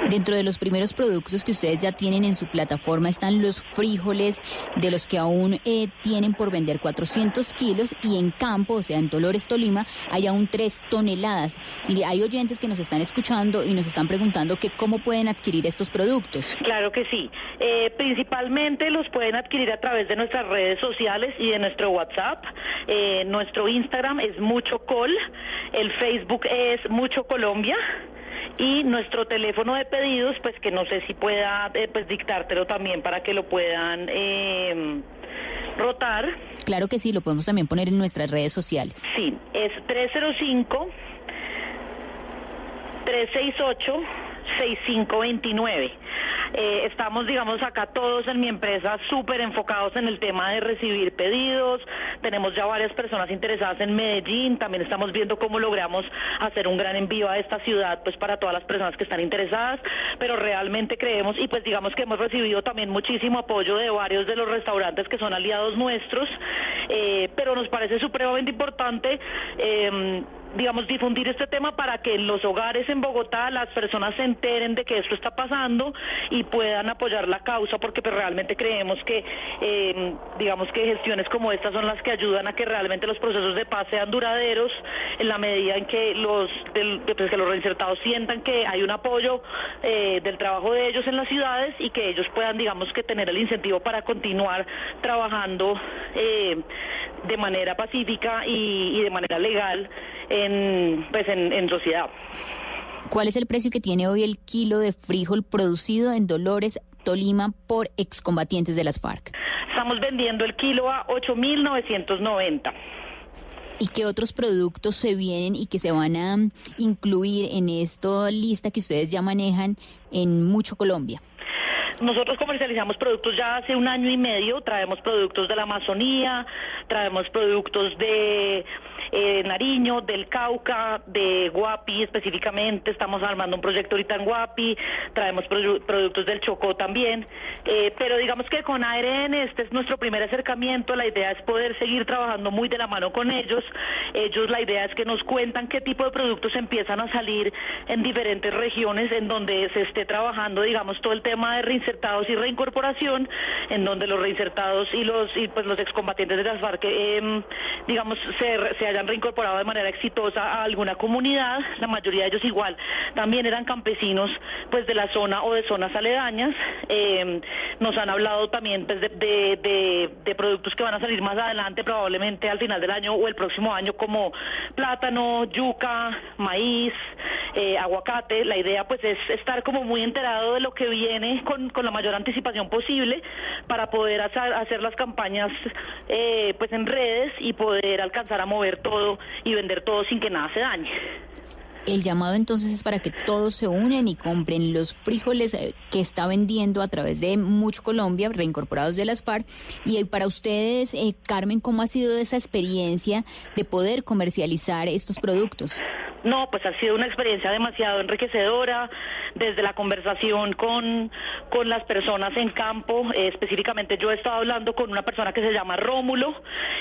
Dentro de los primeros productos que ustedes ya tienen en su plataforma están los frijoles, de los que aún eh, tienen por vender 400 kilos y en campo, o sea, en Dolores Tolima, hay aún 3 toneladas. Si hay oyentes que nos están escuchando y nos están preguntando que cómo pueden adquirir estos productos. Claro que sí. Eh, principalmente los pueden adquirir a través de nuestras redes sociales y de nuestro WhatsApp. Eh, nuestro Instagram es Mucho Col, el Facebook es Mucho Colombia y nuestro teléfono de pedidos, pues que no sé si pueda eh, pues dictártelo también para que lo puedan eh, rotar. Claro que sí, lo podemos también poner en nuestras redes sociales. Sí, es 305 368 6529. Eh, estamos, digamos, acá todos en mi empresa súper enfocados en el tema de recibir pedidos. Tenemos ya varias personas interesadas en Medellín. También estamos viendo cómo logramos hacer un gran envío a esta ciudad, pues para todas las personas que están interesadas. Pero realmente creemos y pues digamos que hemos recibido también muchísimo apoyo de varios de los restaurantes que son aliados nuestros. Eh, pero nos parece supremamente importante. Eh, digamos, difundir este tema para que en los hogares en Bogotá las personas se enteren de que esto está pasando y puedan apoyar la causa, porque pues, realmente creemos que, eh, digamos, que gestiones como estas son las que ayudan a que realmente los procesos de paz sean duraderos en la medida en que los, pues, que los reinsertados sientan que hay un apoyo eh, del trabajo de ellos en las ciudades y que ellos puedan, digamos, que tener el incentivo para continuar trabajando eh, de manera pacífica y de manera legal en, pues en, sociedad. ¿Cuál es el precio que tiene hoy el kilo de frijol producido en Dolores, Tolima por excombatientes de las FARC? Estamos vendiendo el kilo a 8.990. ¿Y qué otros productos se vienen y que se van a incluir en esta lista que ustedes ya manejan en Mucho Colombia? Nosotros comercializamos productos ya hace un año y medio, traemos productos de la Amazonía, traemos productos de eh, Nariño, del Cauca, de Guapi específicamente, estamos armando un proyecto ahorita en Guapi, traemos productos del Chocó también, eh, pero digamos que con ARN este es nuestro primer acercamiento, la idea es poder seguir trabajando muy de la mano con ellos, ellos la idea es que nos cuentan qué tipo de productos empiezan a salir en diferentes regiones en donde se esté trabajando, digamos, todo el tema de reinsertados y reincorporación, en donde los reinsertados y los y pues los excombatientes de las FARC, em, digamos, se, se hayan reincorporado de manera exitosa a alguna comunidad, la mayoría de ellos igual, también eran campesinos pues de la zona o de zonas aledañas, em, nos han hablado también pues, de, productos que van a salir más adelante, probablemente al final del año o el próximo año, como plátano, yuca, maíz, eh, aguacate, la idea pues es estar como muy enterado de lo que viene con, la mayor anticipación posible para poder hacer, hacer las campañas eh, pues en redes y poder alcanzar a mover todo y vender todo sin que nada se dañe. El llamado entonces es para que todos se unen y compren los frijoles eh, que está vendiendo a través de Mucho Colombia, reincorporados de las FARC. Y para ustedes, eh, Carmen, ¿cómo ha sido esa experiencia de poder comercializar estos productos? No, pues ha sido una experiencia demasiado enriquecedora, desde la conversación con, con las personas en campo, eh, específicamente yo he estado hablando con una persona que se llama Rómulo,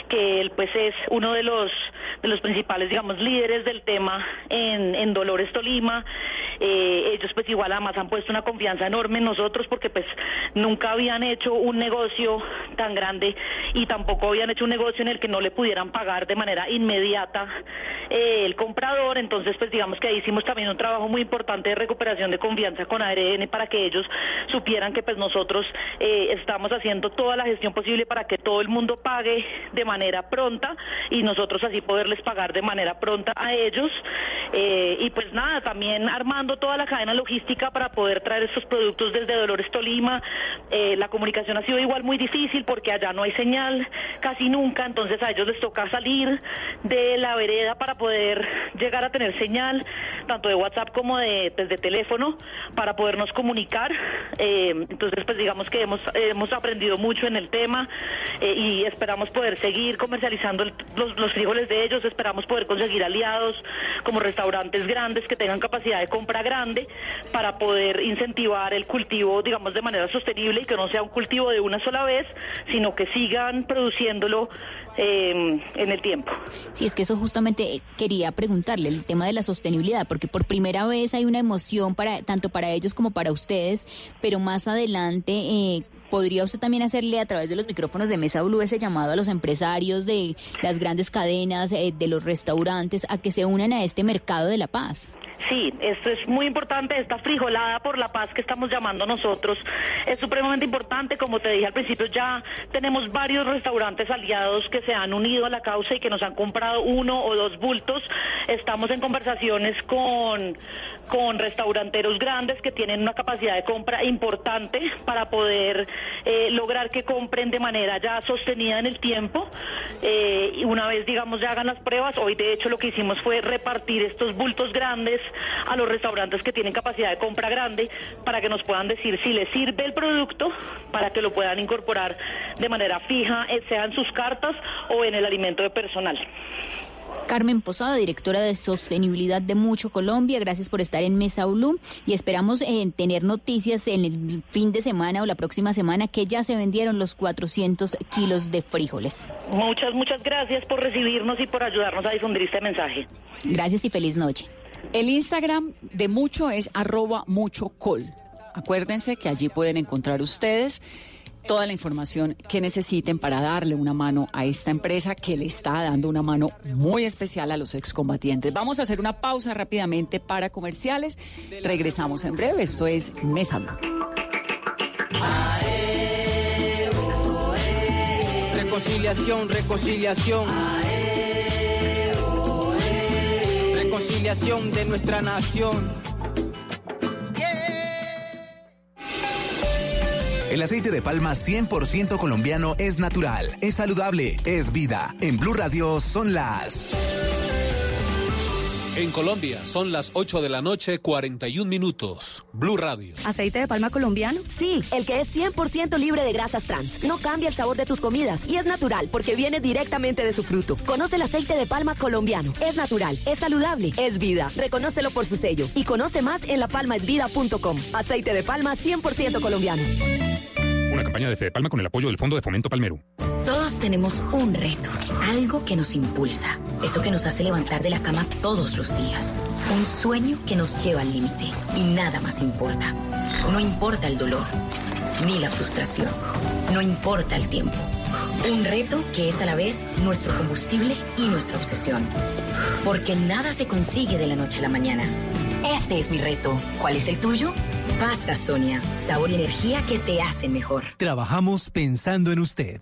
que él pues es uno de los, de los principales, digamos, líderes del tema en, en Dolores Tolima, eh, ellos pues igual además han puesto una confianza enorme en nosotros porque pues nunca habían hecho un negocio tan grande y tampoco habían hecho un negocio en el que no le pudieran pagar de manera inmediata eh, el comprador, entonces, pues digamos que ahí hicimos también un trabajo muy importante de recuperación de confianza con ARN para que ellos supieran que pues nosotros eh, estamos haciendo toda la gestión posible para que todo el mundo pague de manera pronta y nosotros así poderles pagar de manera pronta a ellos. Eh, y pues nada, también armando toda la cadena logística para poder traer estos productos desde Dolores Tolima. Eh, la comunicación ha sido igual muy difícil porque allá no hay señal casi nunca, entonces a ellos les toca salir de la vereda para poder llegar a tener señal, tanto de WhatsApp como de, pues, teléfono, para podernos comunicar. Eh, entonces, pues digamos que hemos, hemos aprendido mucho en el tema eh, y esperamos poder seguir comercializando los, los frijoles de ellos, esperamos poder conseguir aliados como restaurantes grandes que tengan capacidad de compra grande para poder incentivar el cultivo, digamos, de manera sostenible y que no sea un cultivo de una sola vez, sino que sigan produciéndolo em, en el tiempo. Sí, es que eso justamente quería preguntarle, el tema de la sostenibilidad, porque por primera vez hay una emoción para tanto para ellos como para ustedes, pero más adelante... Eh, ¿Podría usted también hacerle a través de los micrófonos de Mesa Blue ese llamado a los empresarios de las grandes cadenas, eh, de los restaurantes, a que se unan a este mercado de la paz? Sí, esto es muy importante, esta frijolada por la paz que estamos llamando nosotros es supremamente importante, como te dije al principio, ya tenemos varios restaurantes aliados que se han unido a la causa y que nos han comprado uno o dos bultos, estamos en conversaciones con, con restauranteros grandes que tienen una capacidad de compra importante para poder eh, lograr que compren de manera ya sostenida en el tiempo. Eh, y una vez digamos ya hagan las pruebas, hoy de hecho lo que hicimos fue repartir estos bultos grandes a los restaurantes que tienen capacidad de compra grande para que nos puedan decir si les sirve el producto, para que lo puedan incorporar de manera fija, eh, sea en sus cartas o en el alimento de personal. Carmen Posada, directora de Sostenibilidad de Mucho Colombia, gracias por estar en Mesa Blue y esperamos eh, tener noticias en el fin de semana o la próxima semana que ya se vendieron los 400 kilos de frijoles. Muchas, muchas gracias por recibirnos y por ayudarnos a difundir este mensaje. Gracias y feliz noche. El Instagram de Mucho es arroba muchocol. Acuérdense que allí pueden encontrar ustedes toda la información que necesiten para darle una mano a esta empresa que le está dando una mano muy especial a los excombatientes. Vamos a hacer una pausa rápidamente para comerciales. Regresamos en breve. Esto es Mesa Reconciliación, reconciliación reconciliación de nuestra nación. El aceite de palma 100% colombiano es natural, es saludable, es vida. En Blue Radio son las... En Colombia son las 8 de la noche, 41 minutos. Blue Radio. ¿Aceite de palma colombiano? Sí, el que es 100% libre de grasas trans. No cambia el sabor de tus comidas y es natural porque viene directamente de su fruto. Conoce el aceite de palma colombiano. Es natural, es saludable, es vida. Reconócelo por su sello y conoce más en lapalmaesvida.com. Aceite de palma 100% colombiano. Una campaña de Fede Palma con el apoyo del Fondo de Fomento Palmero. Todos tenemos un reto, algo que nos impulsa, eso que nos hace levantar de la cama todos los días, un sueño que nos lleva al límite y nada más importa. No importa el dolor, ni la frustración, no importa el tiempo. Un reto que es a la vez nuestro combustible y nuestra obsesión. Porque nada se consigue de la noche a la mañana. Este es mi reto. ¿Cuál es el tuyo? Pasta Sonia. Sabor y energía que te hacen mejor. Trabajamos pensando en usted.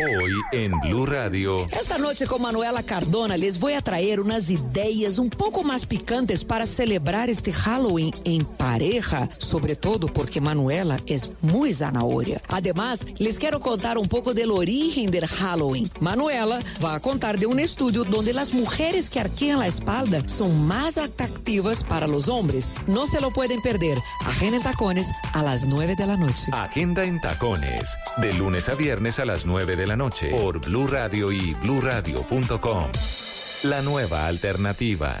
Hoy en Blue Radio. Esta noche con Manuela Cardona les voy a traer unas ideas un poco más picantes para celebrar este Halloween en pareja, sobre todo porque Manuela es muy zanahoria. Además, les quiero contar un poco del origen del Halloween. Manuela va a contar de un estudio donde las mujeres que arquean la espalda son más atractivas para los hombres. No se lo pueden perder. Agenda en Tacones a las 9 de la noche. Agenda en Tacones, de lunes a viernes a las 9 de la noche por Blue Radio y bluradio.com. La nueva alternativa.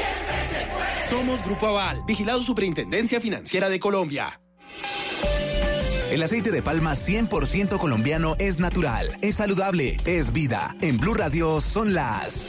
Somos Grupo Aval, vigilado Superintendencia Financiera de Colombia. El aceite de palma 100% colombiano es natural, es saludable, es vida. En Blue Radio son las...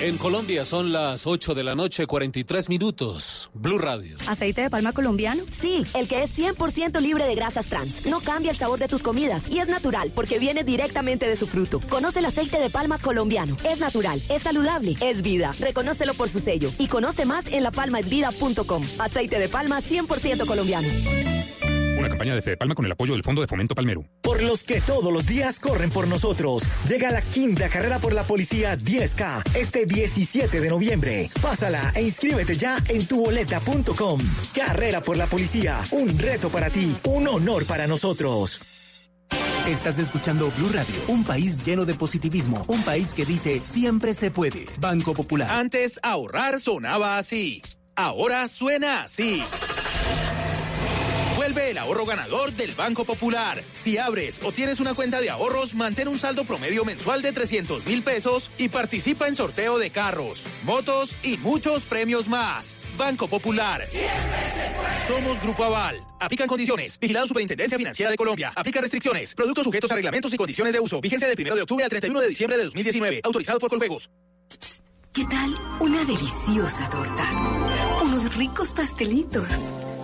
En Colombia son las 8 de la noche, 43 minutos. Blue Radio. ¿Aceite de palma colombiano? Sí, el que es 100% libre de grasas trans. No cambia el sabor de tus comidas y es natural porque viene directamente de su fruto. Conoce el aceite de palma colombiano. Es natural, es saludable, es vida. Reconócelo por su sello y conoce más en lapalmaesvida.com. Aceite de palma 100% colombiano. Una campaña de Fede Palma con el apoyo del Fondo de Fomento Palmero. Por los que todos los días corren por nosotros. Llega la quinta carrera por la policía 10K este 17 de noviembre. Pásala e inscríbete ya en tuboleta.com. Carrera por la policía. Un reto para ti. Un honor para nosotros. Estás escuchando Blue Radio, un país lleno de positivismo, un país que dice siempre se puede. Banco Popular. Antes ahorrar sonaba así. Ahora suena así. El ahorro ganador del Banco Popular. Si abres o tienes una cuenta de ahorros, mantén un saldo promedio mensual de 300 mil pesos y participa en sorteo de carros, motos y muchos premios más. Banco Popular. Somos Grupo Aval. Aplican condiciones. Vigilado Superintendencia Financiera de Colombia. Aplica restricciones. Productos sujetos a reglamentos y condiciones de uso. Vigencia del 1 de octubre al 31 de diciembre de 2019. Autorizado por Colpegos. ¿Qué tal una deliciosa torta? Unos ricos pastelitos.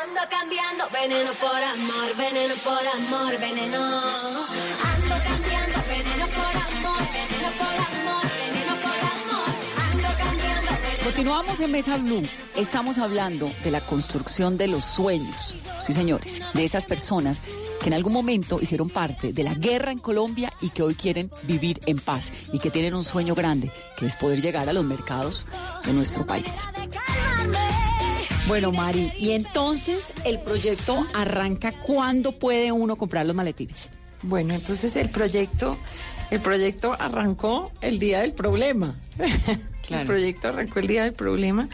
Ando cambiando veneno por amor, veneno por amor, veneno. Ando cambiando veneno por amor, veneno por amor, veneno por amor. Ando cambiando veneno. Continuamos en Mesa Blue. Estamos hablando de la construcción de los sueños. Sí, señores, de esas personas que en algún momento hicieron parte de la guerra en Colombia y que hoy quieren vivir en paz y que tienen un sueño grande, que es poder llegar a los mercados de nuestro país. Bueno, Mari, y entonces el proyecto arranca cuándo puede uno comprar los maletines. Bueno, entonces el proyecto, el proyecto arrancó el día del problema. El proyecto arrancó el día del problema.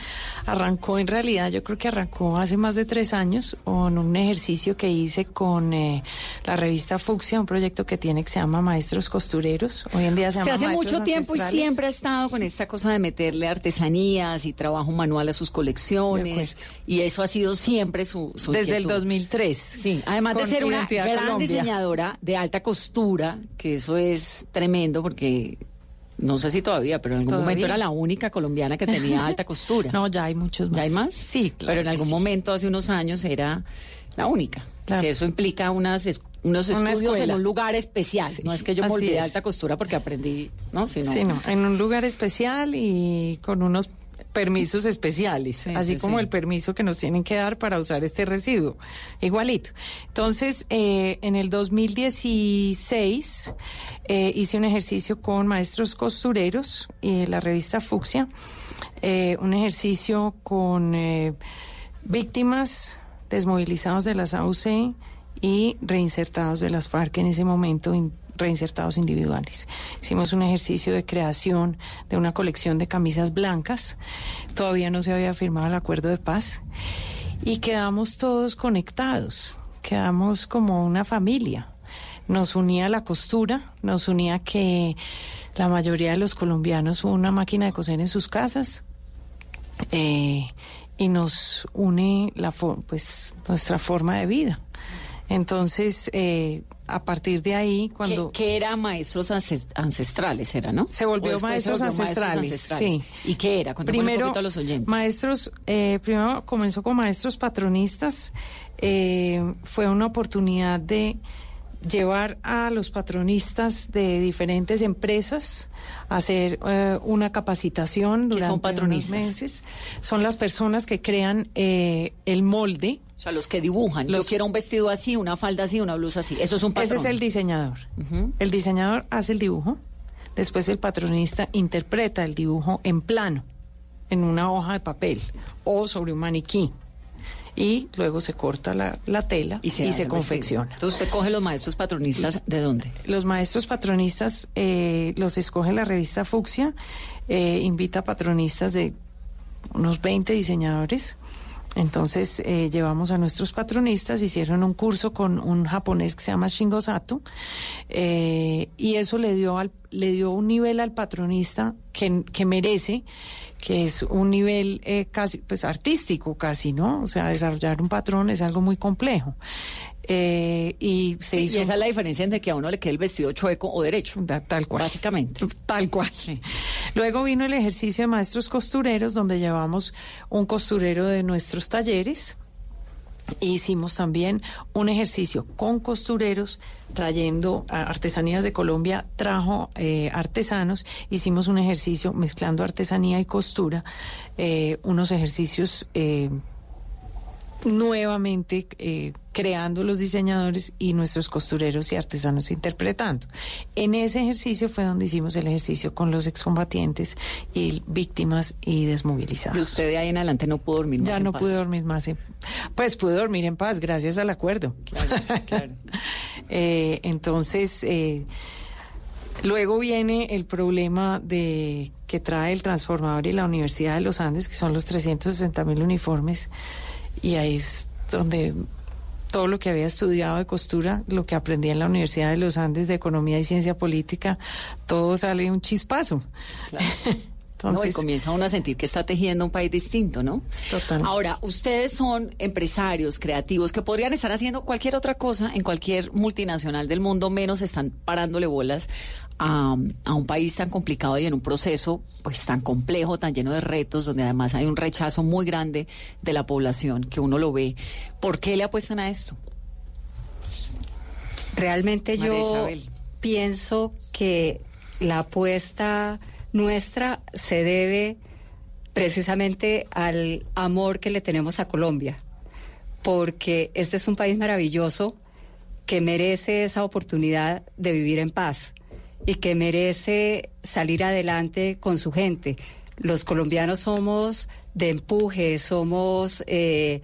Arrancó en realidad, yo creo que arrancó hace más de tres años con un ejercicio que hice con eh, la revista Fucsia, un proyecto que tiene que se llama Maestros Costureros. Hoy en día se, Se llama hace Maestros mucho tiempo y siempre ha estado con esta cosa de meterle artesanías y trabajo manual a sus colecciones. Y eso ha sido siempre su, su Desde el inquietud. 2003. Sí, además de ser una gran Colombia. diseñadora de alta costura, que eso es tremendo porque no sé si todavía, pero en algún ¿Todavía? momento era la única colombiana que tenía alta costura. No, ya hay muchos más. ¿Ya hay más? Sí, claro Pero en algún sí. momento, hace unos años, era la única. Claro. Que eso implica unas unos Una estudios en un lugar especial. no es que yo me olvidé de alta costura porque aprendí, ¿no? Sino, Sí, no, en un lugar especial y con unos permisos especiales, así sí, como sí. el permiso que nos tienen que dar para usar este residuo, igualito. Entonces, eh, en el 2016 eh, hice un ejercicio con maestros costureros y la revista Fucsia, eh, un ejercicio con eh, víctimas desmovilizados de las AUC y reinsertados de las FARC en ese momento, reinsertados individuales. Hicimos un ejercicio de creación de una colección de camisas blancas. Todavía no se había firmado el acuerdo de paz y quedamos todos conectados, quedamos como una familia. Nos unía la costura, nos unía que la mayoría de los colombianos una máquina de coser en sus casas, eh, y nos une la pues nuestra forma de vida. Entonces, eh, a partir de ahí, cuando que, que era maestros ances- ancestrales, era, ¿no? se volvió después se maestros, volvió ancestrales, ancestrales. sí. ¿Y qué era? Un primero poquito a los oyentes. maestros, eh, primero comenzó con maestros patronistas. eh, fue una oportunidad de llevar a los patronistas de diferentes empresas a hacer eh, una capacitación ¿Qué durante son patronistas? unos meses. Son las personas que crean eh, el molde. O sea, los que dibujan. Los- Yo quiero un vestido así, una falda así, una blusa así. Eso es un patrón. Ese es el diseñador. El diseñador hace el dibujo, después el patronista interpreta el dibujo en plano, en una hoja de papel o sobre un maniquí. Y luego se corta la, la tela y se, confecciona. Entonces usted coge los maestros patronistas, ¿de dónde? Los maestros patronistas eh, los escoge la revista Fucsia, eh, invita a patronistas de unos 20 diseñadores Entonces eh, llevamos a nuestros patronistas, hicieron un curso con un japonés que se llama Shingo Sato, eh, y eso le dio, al, le dio un nivel al patronista que, que merece, que es un nivel eh, casi, pues artístico casi, ¿no? O sea, desarrollar un patrón es algo muy complejo. Eh, y se Sí, hizo y esa es la diferencia entre que a uno le quede el vestido chueco o derecho. tal cual. Básicamente. Tal cual. Luego vino el ejercicio de maestros costureros, donde llevamos un costurero de nuestros talleres. E Hicimos también un ejercicio con costureros trayendo a artesanías de Colombia, trajo eh, artesanos, hicimos un ejercicio mezclando artesanía y costura, eh, unos ejercicios eh, nuevamente eh, creando los diseñadores y nuestros costureros y artesanos interpretando. En ese ejercicio fue donde hicimos el ejercicio con los excombatientes y víctimas y desmovilizados. Y usted de ahí en adelante no pudo dormir más Ya en no paz. pude dormir más. en- Pues pude dormir en paz gracias al acuerdo. Eh, entonces, eh, luego viene el problema de que trae el transformador y la Universidad de los Andes, que son los 360 mil uniformes, y ahí es donde todo lo que había estudiado de costura, lo que aprendí en la Universidad de los Andes de Economía y Ciencia Política, todo sale un chispazo. No, y Entonces- comienza uno a sentir que está tejiendo un país distinto, ¿no? Total. Ahora, ustedes son empresarios creativos que podrían estar haciendo cualquier otra cosa en cualquier multinacional del mundo, menos están parándole bolas a, a un país tan complicado y en un proceso pues tan complejo, tan lleno de retos, donde además hay un rechazo muy grande de la población, que uno lo ve. ¿Por qué le apuestan a esto? Realmente María yo Isabel. pienso que la apuesta nuestra se debe precisamente al amor que le tenemos a Colombia, porque este es un país maravilloso que merece esa oportunidad de vivir en paz y que merece salir adelante con su gente. Los colombianos somos de empuje, somos, eh,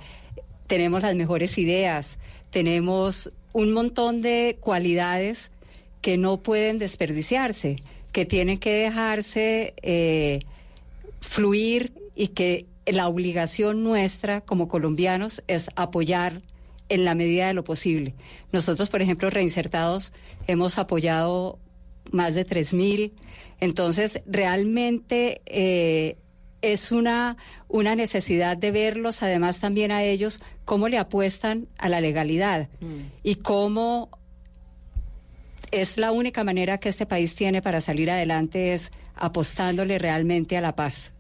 tenemos las mejores ideas, tenemos un montón de cualidades que no pueden desperdiciarse, que tienen que dejarse eh, fluir y que la obligación nuestra como colombianos es apoyar en la medida de lo posible. Nosotros, por ejemplo, reinsertados, hemos apoyado más de 3.000. Entonces, realmente eh, es una, una necesidad de verlos, además también a ellos, cómo le apuestan a la legalidad y cómo es la única manera que este país tiene para salir adelante es apostándole realmente a la paz.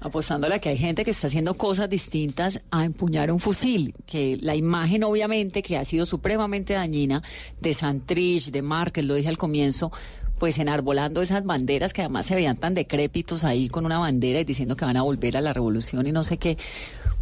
apostándole a que hay gente que está haciendo cosas distintas a empuñar un fusil, que la imagen obviamente que ha sido supremamente dañina de Santrich, de Márquez, lo dije al comienzo, pues enarbolando esas banderas que además se veían tan decrépitos ahí con una bandera y diciendo que van a volver a la revolución y no sé qué,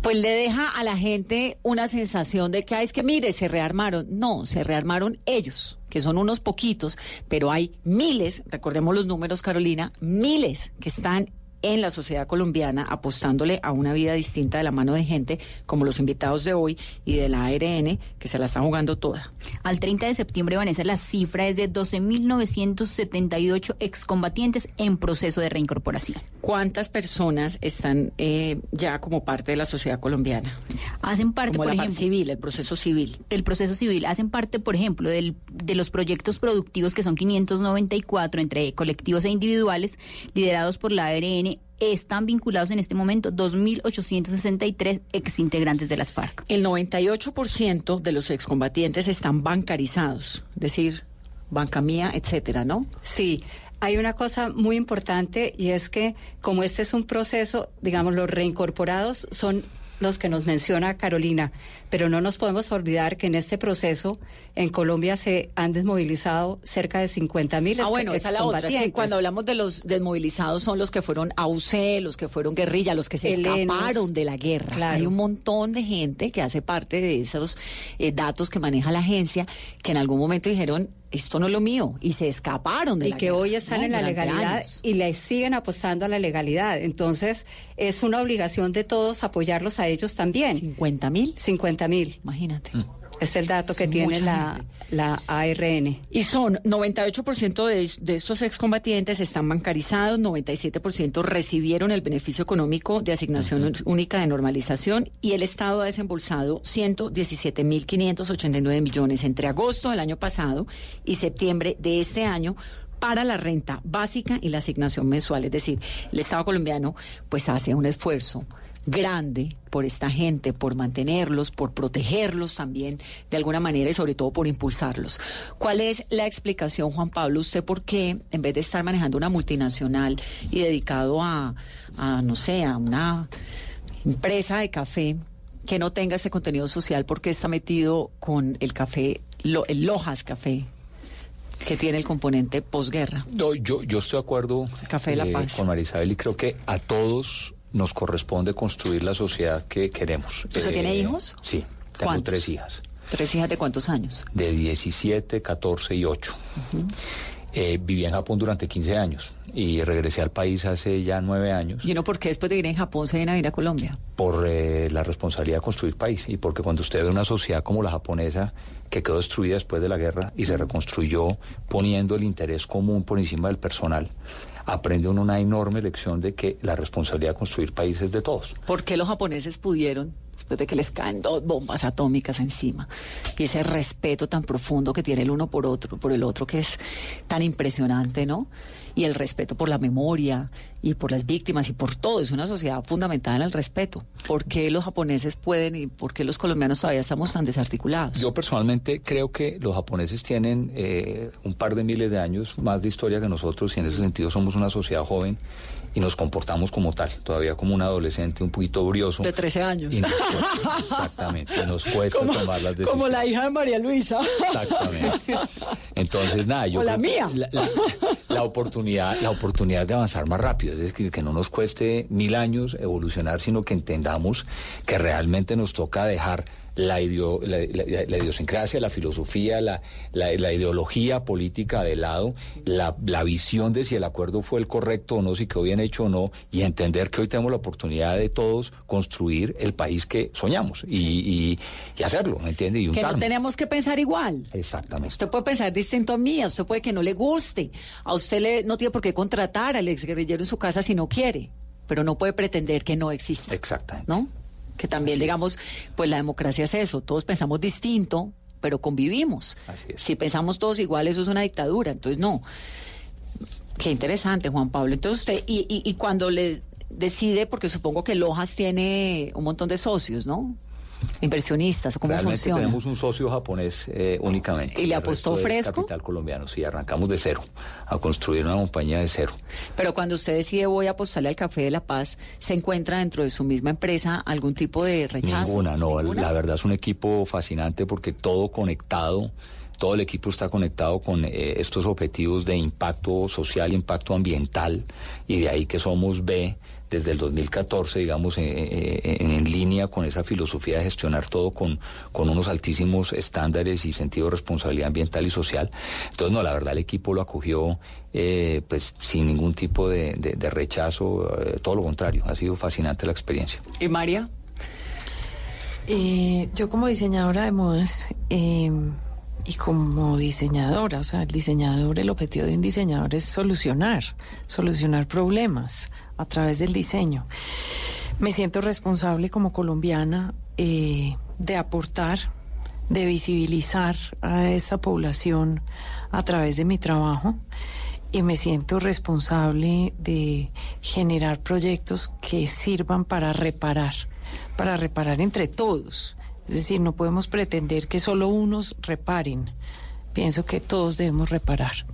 pues le deja a la gente una sensación de que, "Ay, es que mire, se rearmaron. No, se rearmaron ellos, que son unos poquitos, pero hay miles, recordemos los números, Carolina, miles que están en la sociedad colombiana apostándole a una vida distinta de la mano de gente como los invitados de hoy y de la ARN que se la están jugando toda. Al 30 de septiembre, Vanessa, la cifra es de 12.978 excombatientes en proceso de reincorporación. ¿Cuántas personas están eh, ya como parte de la sociedad colombiana? Hacen parte, Como por la parte ejemplo, civil, el proceso civil. el proceso civil hacen parte, por ejemplo, del, de los proyectos productivos que son 594 entre colectivos e individuales liderados por la ARN. Están vinculados en este momento 2.863 exintegrantes de las FARC. El 98% de los excombatientes están bancarizados, es decir, banca mía, etcétera, ¿no? Sí, hay una cosa muy importante y es que como este es un proceso, digamos, los reincorporados son los que nos menciona Carolina, pero no nos podemos olvidar que en este proceso en Colombia se han desmovilizado cerca de 50 mil Ah, bueno, esa es la otra. Es que cuando hablamos de los desmovilizados son los que fueron a UC, los que fueron guerrilla, los que se Helenos. escaparon de la guerra. Claro. Hay un montón de gente que hace parte de esos eh, datos que maneja la agencia que en algún momento dijeron esto no es lo mío y se escaparon de y la que guerra, hoy están ¿no? en la Durante legalidad años. y le siguen apostando a la legalidad. Entonces, es una obligación de todos apoyarlos a ellos también. 50 mil. 50 mil. Imagínate. Es el dato que tiene la, la ARN. Y son 98% de, de estos excombatientes están bancarizados, 97% recibieron el beneficio económico de asignación única de normalización y el Estado ha desembolsado 117.589 millones entre agosto del año pasado y septiembre de este año para la renta básica y la asignación mensual. Es decir, el Estado colombiano pues hace un esfuerzo grande por esta gente, por mantenerlos, por protegerlos también de alguna manera y sobre todo por impulsarlos. ¿Cuál es la explicación, Juan Pablo? ¿Usted por qué, en vez de estar manejando una multinacional y dedicado a, a no sé, a una empresa de café que no tenga ese contenido social, por qué está metido con el café, lo- el Lojas Café? que tiene el componente posguerra. No, yo, yo estoy de acuerdo Café de la eh, Paz. con Marisabel y creo que a todos nos corresponde construir la sociedad que queremos. ¿Usted tiene hijos? Sí, tengo ¿Cuántos? tres hijas, ¿Tres hijas de cuántos años? de 17, 14 y 8. Eh, viví en Japón durante 15 años y regresé al país hace ya nueve años ¿Y uno por qué después de vivir en Japón se viene a vivir a Colombia? por eh, la responsabilidad de construir país y porque cuando usted ve una sociedad como la japonesa que quedó destruida después de la guerra y se reconstruyó poniendo el interés común por encima del personal, aprende uno una enorme lección de que la responsabilidad de construir país es de todos. ¿Por qué los japoneses pudieron, después de que les caen dos bombas atómicas encima, y ese respeto tan profundo que tiene el uno por otro, por el otro, que es tan impresionante, ¿no? Y el respeto por la memoria y por las víctimas y por todo. Es una sociedad fundamentada en el respeto. ¿Por qué los japoneses pueden y por qué los colombianos todavía estamos tan desarticulados? Yo personalmente creo que los japoneses tienen eh, un par de miles de años más de historia que nosotros y en ese sentido somos una sociedad joven y nos comportamos como tal, todavía como un adolescente un poquito brioso. De 13 años. Y nos cuesta- exactamente, y nos cuesta Como- tomar las decisiones. Como la hija de María Luisa. Exactamente. Entonces, nada, yo O la mía. La, la- la oportunidad, la oportunidad de avanzar más rápido, es decir, que no nos cueste mil años evolucionar, sino que entendamos que realmente nos toca dejar la, ideo- la, la- la idiosincrasia, la filosofía, la, ideología política de lado, la, la visión de si el acuerdo fue el correcto o no, si quedó bien hecho o no, y entender que hoy tenemos la oportunidad de todos construir el país que soñamos y, y- y hacerlo, ¿me entiende? Y Que no tenemos que pensar igual. Exactamente. Usted puede pensar distinto a mí, a usted puede que no le guste, a usted le, no tiene por qué contratar al exguerrillero en su casa si no quiere, pero no puede pretender que no exista. Exactamente. ¿No? Que también, digamos, pues la democracia es eso, todos pensamos distinto, pero convivimos. Si pensamos todos igual, eso es una dictadura, entonces no. Qué interesante, Juan Pablo. Entonces usted, y, y, y cuando le decide, porque supongo que Lojas tiene un montón de socios, ¿no? Inversionistas, o cómo Realmente funciona. tenemos un socio japonés eh, únicamente. ¿Y le apostó fresco? capital colombiano, sí, arrancamos de cero, a construir una compañía de cero. Pero cuando usted decide voy a apostarle al Café de la Paz, ¿se encuentra dentro de su misma empresa algún tipo de rechazo? Ninguna, no, la verdad es un equipo fascinante porque todo conectado, todo el equipo está conectado con eh, estos objetivos de impacto social, impacto ambiental, y de ahí que somos B desde el 2014, digamos, eh, eh, en, en línea con esa filosofía de gestionar todo con, con unos altísimos estándares y sentido de responsabilidad ambiental y social. Entonces, no, la verdad el equipo lo acogió eh, pues sin ningún tipo de, de- de rechazo, eh, todo lo contrario, ha sido fascinante la experiencia. ¿Y María? Eh, yo como diseñadora de modas eh, y como diseñadora, o sea, el diseñador, el objetivo de un diseñador es solucionar, solucionar problemas a través del diseño. Me siento responsable como colombiana eh, de aportar, de visibilizar a esa población a través de mi trabajo y me siento responsable de generar proyectos que sirvan para reparar, para reparar entre todos. Es decir, no podemos pretender que solo unos reparen. Pienso que todos debemos reparar.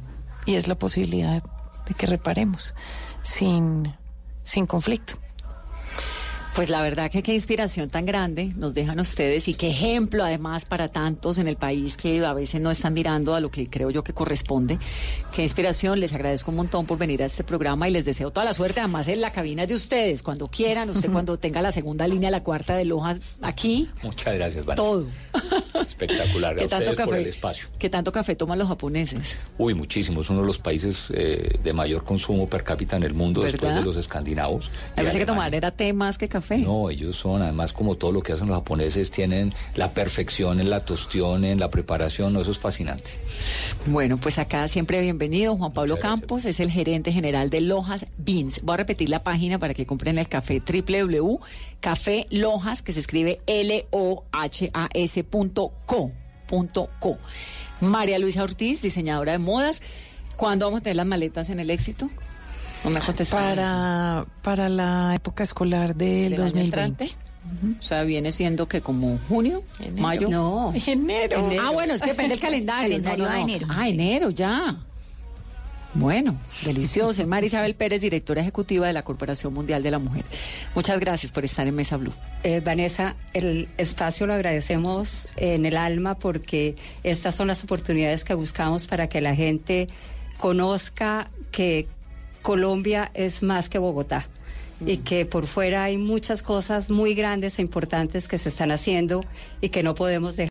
Y es la posibilidad de, que reparemos sin, sin conflicto. Pues la verdad que qué inspiración tan grande nos dejan ustedes y qué ejemplo además para tantos en el país que a veces no están mirando a lo que creo yo que corresponde. Qué inspiración, les agradezco un montón por venir a este programa y les deseo toda la suerte. Además en la cabina de ustedes, cuando quieran, usted cuando tenga la segunda línea, la cuarta de Lojas aquí, Muchas gracias, Vanessa. todo. Espectacular. ¿Qué A tanto, ustedes por el café, espacio. ¿Qué tanto café toman los japoneses? Uy, muchísimo. Es uno de los países eh, de mayor consumo per cápita en el mundo después de los escandinavos. Me Y parece que tomar era té más que café. No, ellos son, además, como todo lo que hacen los japoneses, tienen la perfección en la tostión, en la preparación. No, eso es fascinante. Bueno, pues acá siempre bienvenido. Juan Pablo Campos es el gerente general de Lojas Beans. Voy a repetir la página para que compren el café www.cafelojas, que se escribe L-O-H-A-S punto co, punto co. María Luisa Ortiz, diseñadora de modas. ¿Cuándo vamos a tener las maletas en el éxito? No me. Para, para la época escolar del ¿Del año 2020. entrante? O sea, viene siendo que como junio, mayo. No. Enero. Ah, bueno, es que depende del calendario. Calendario No, no, a no. enero. Ah, enero, ya. Bueno, delicioso. María Isabel Pérez, directora ejecutiva de la Corporación Mundial de la Mujer. Muchas gracias por estar en Mesa Blue. Eh, Vanessa, el espacio lo agradecemos en el alma porque estas son las oportunidades que buscamos para que la gente conozca que Colombia es más que Bogotá y que por fuera hay muchas cosas muy grandes e importantes que se están haciendo y que no podemos dejar.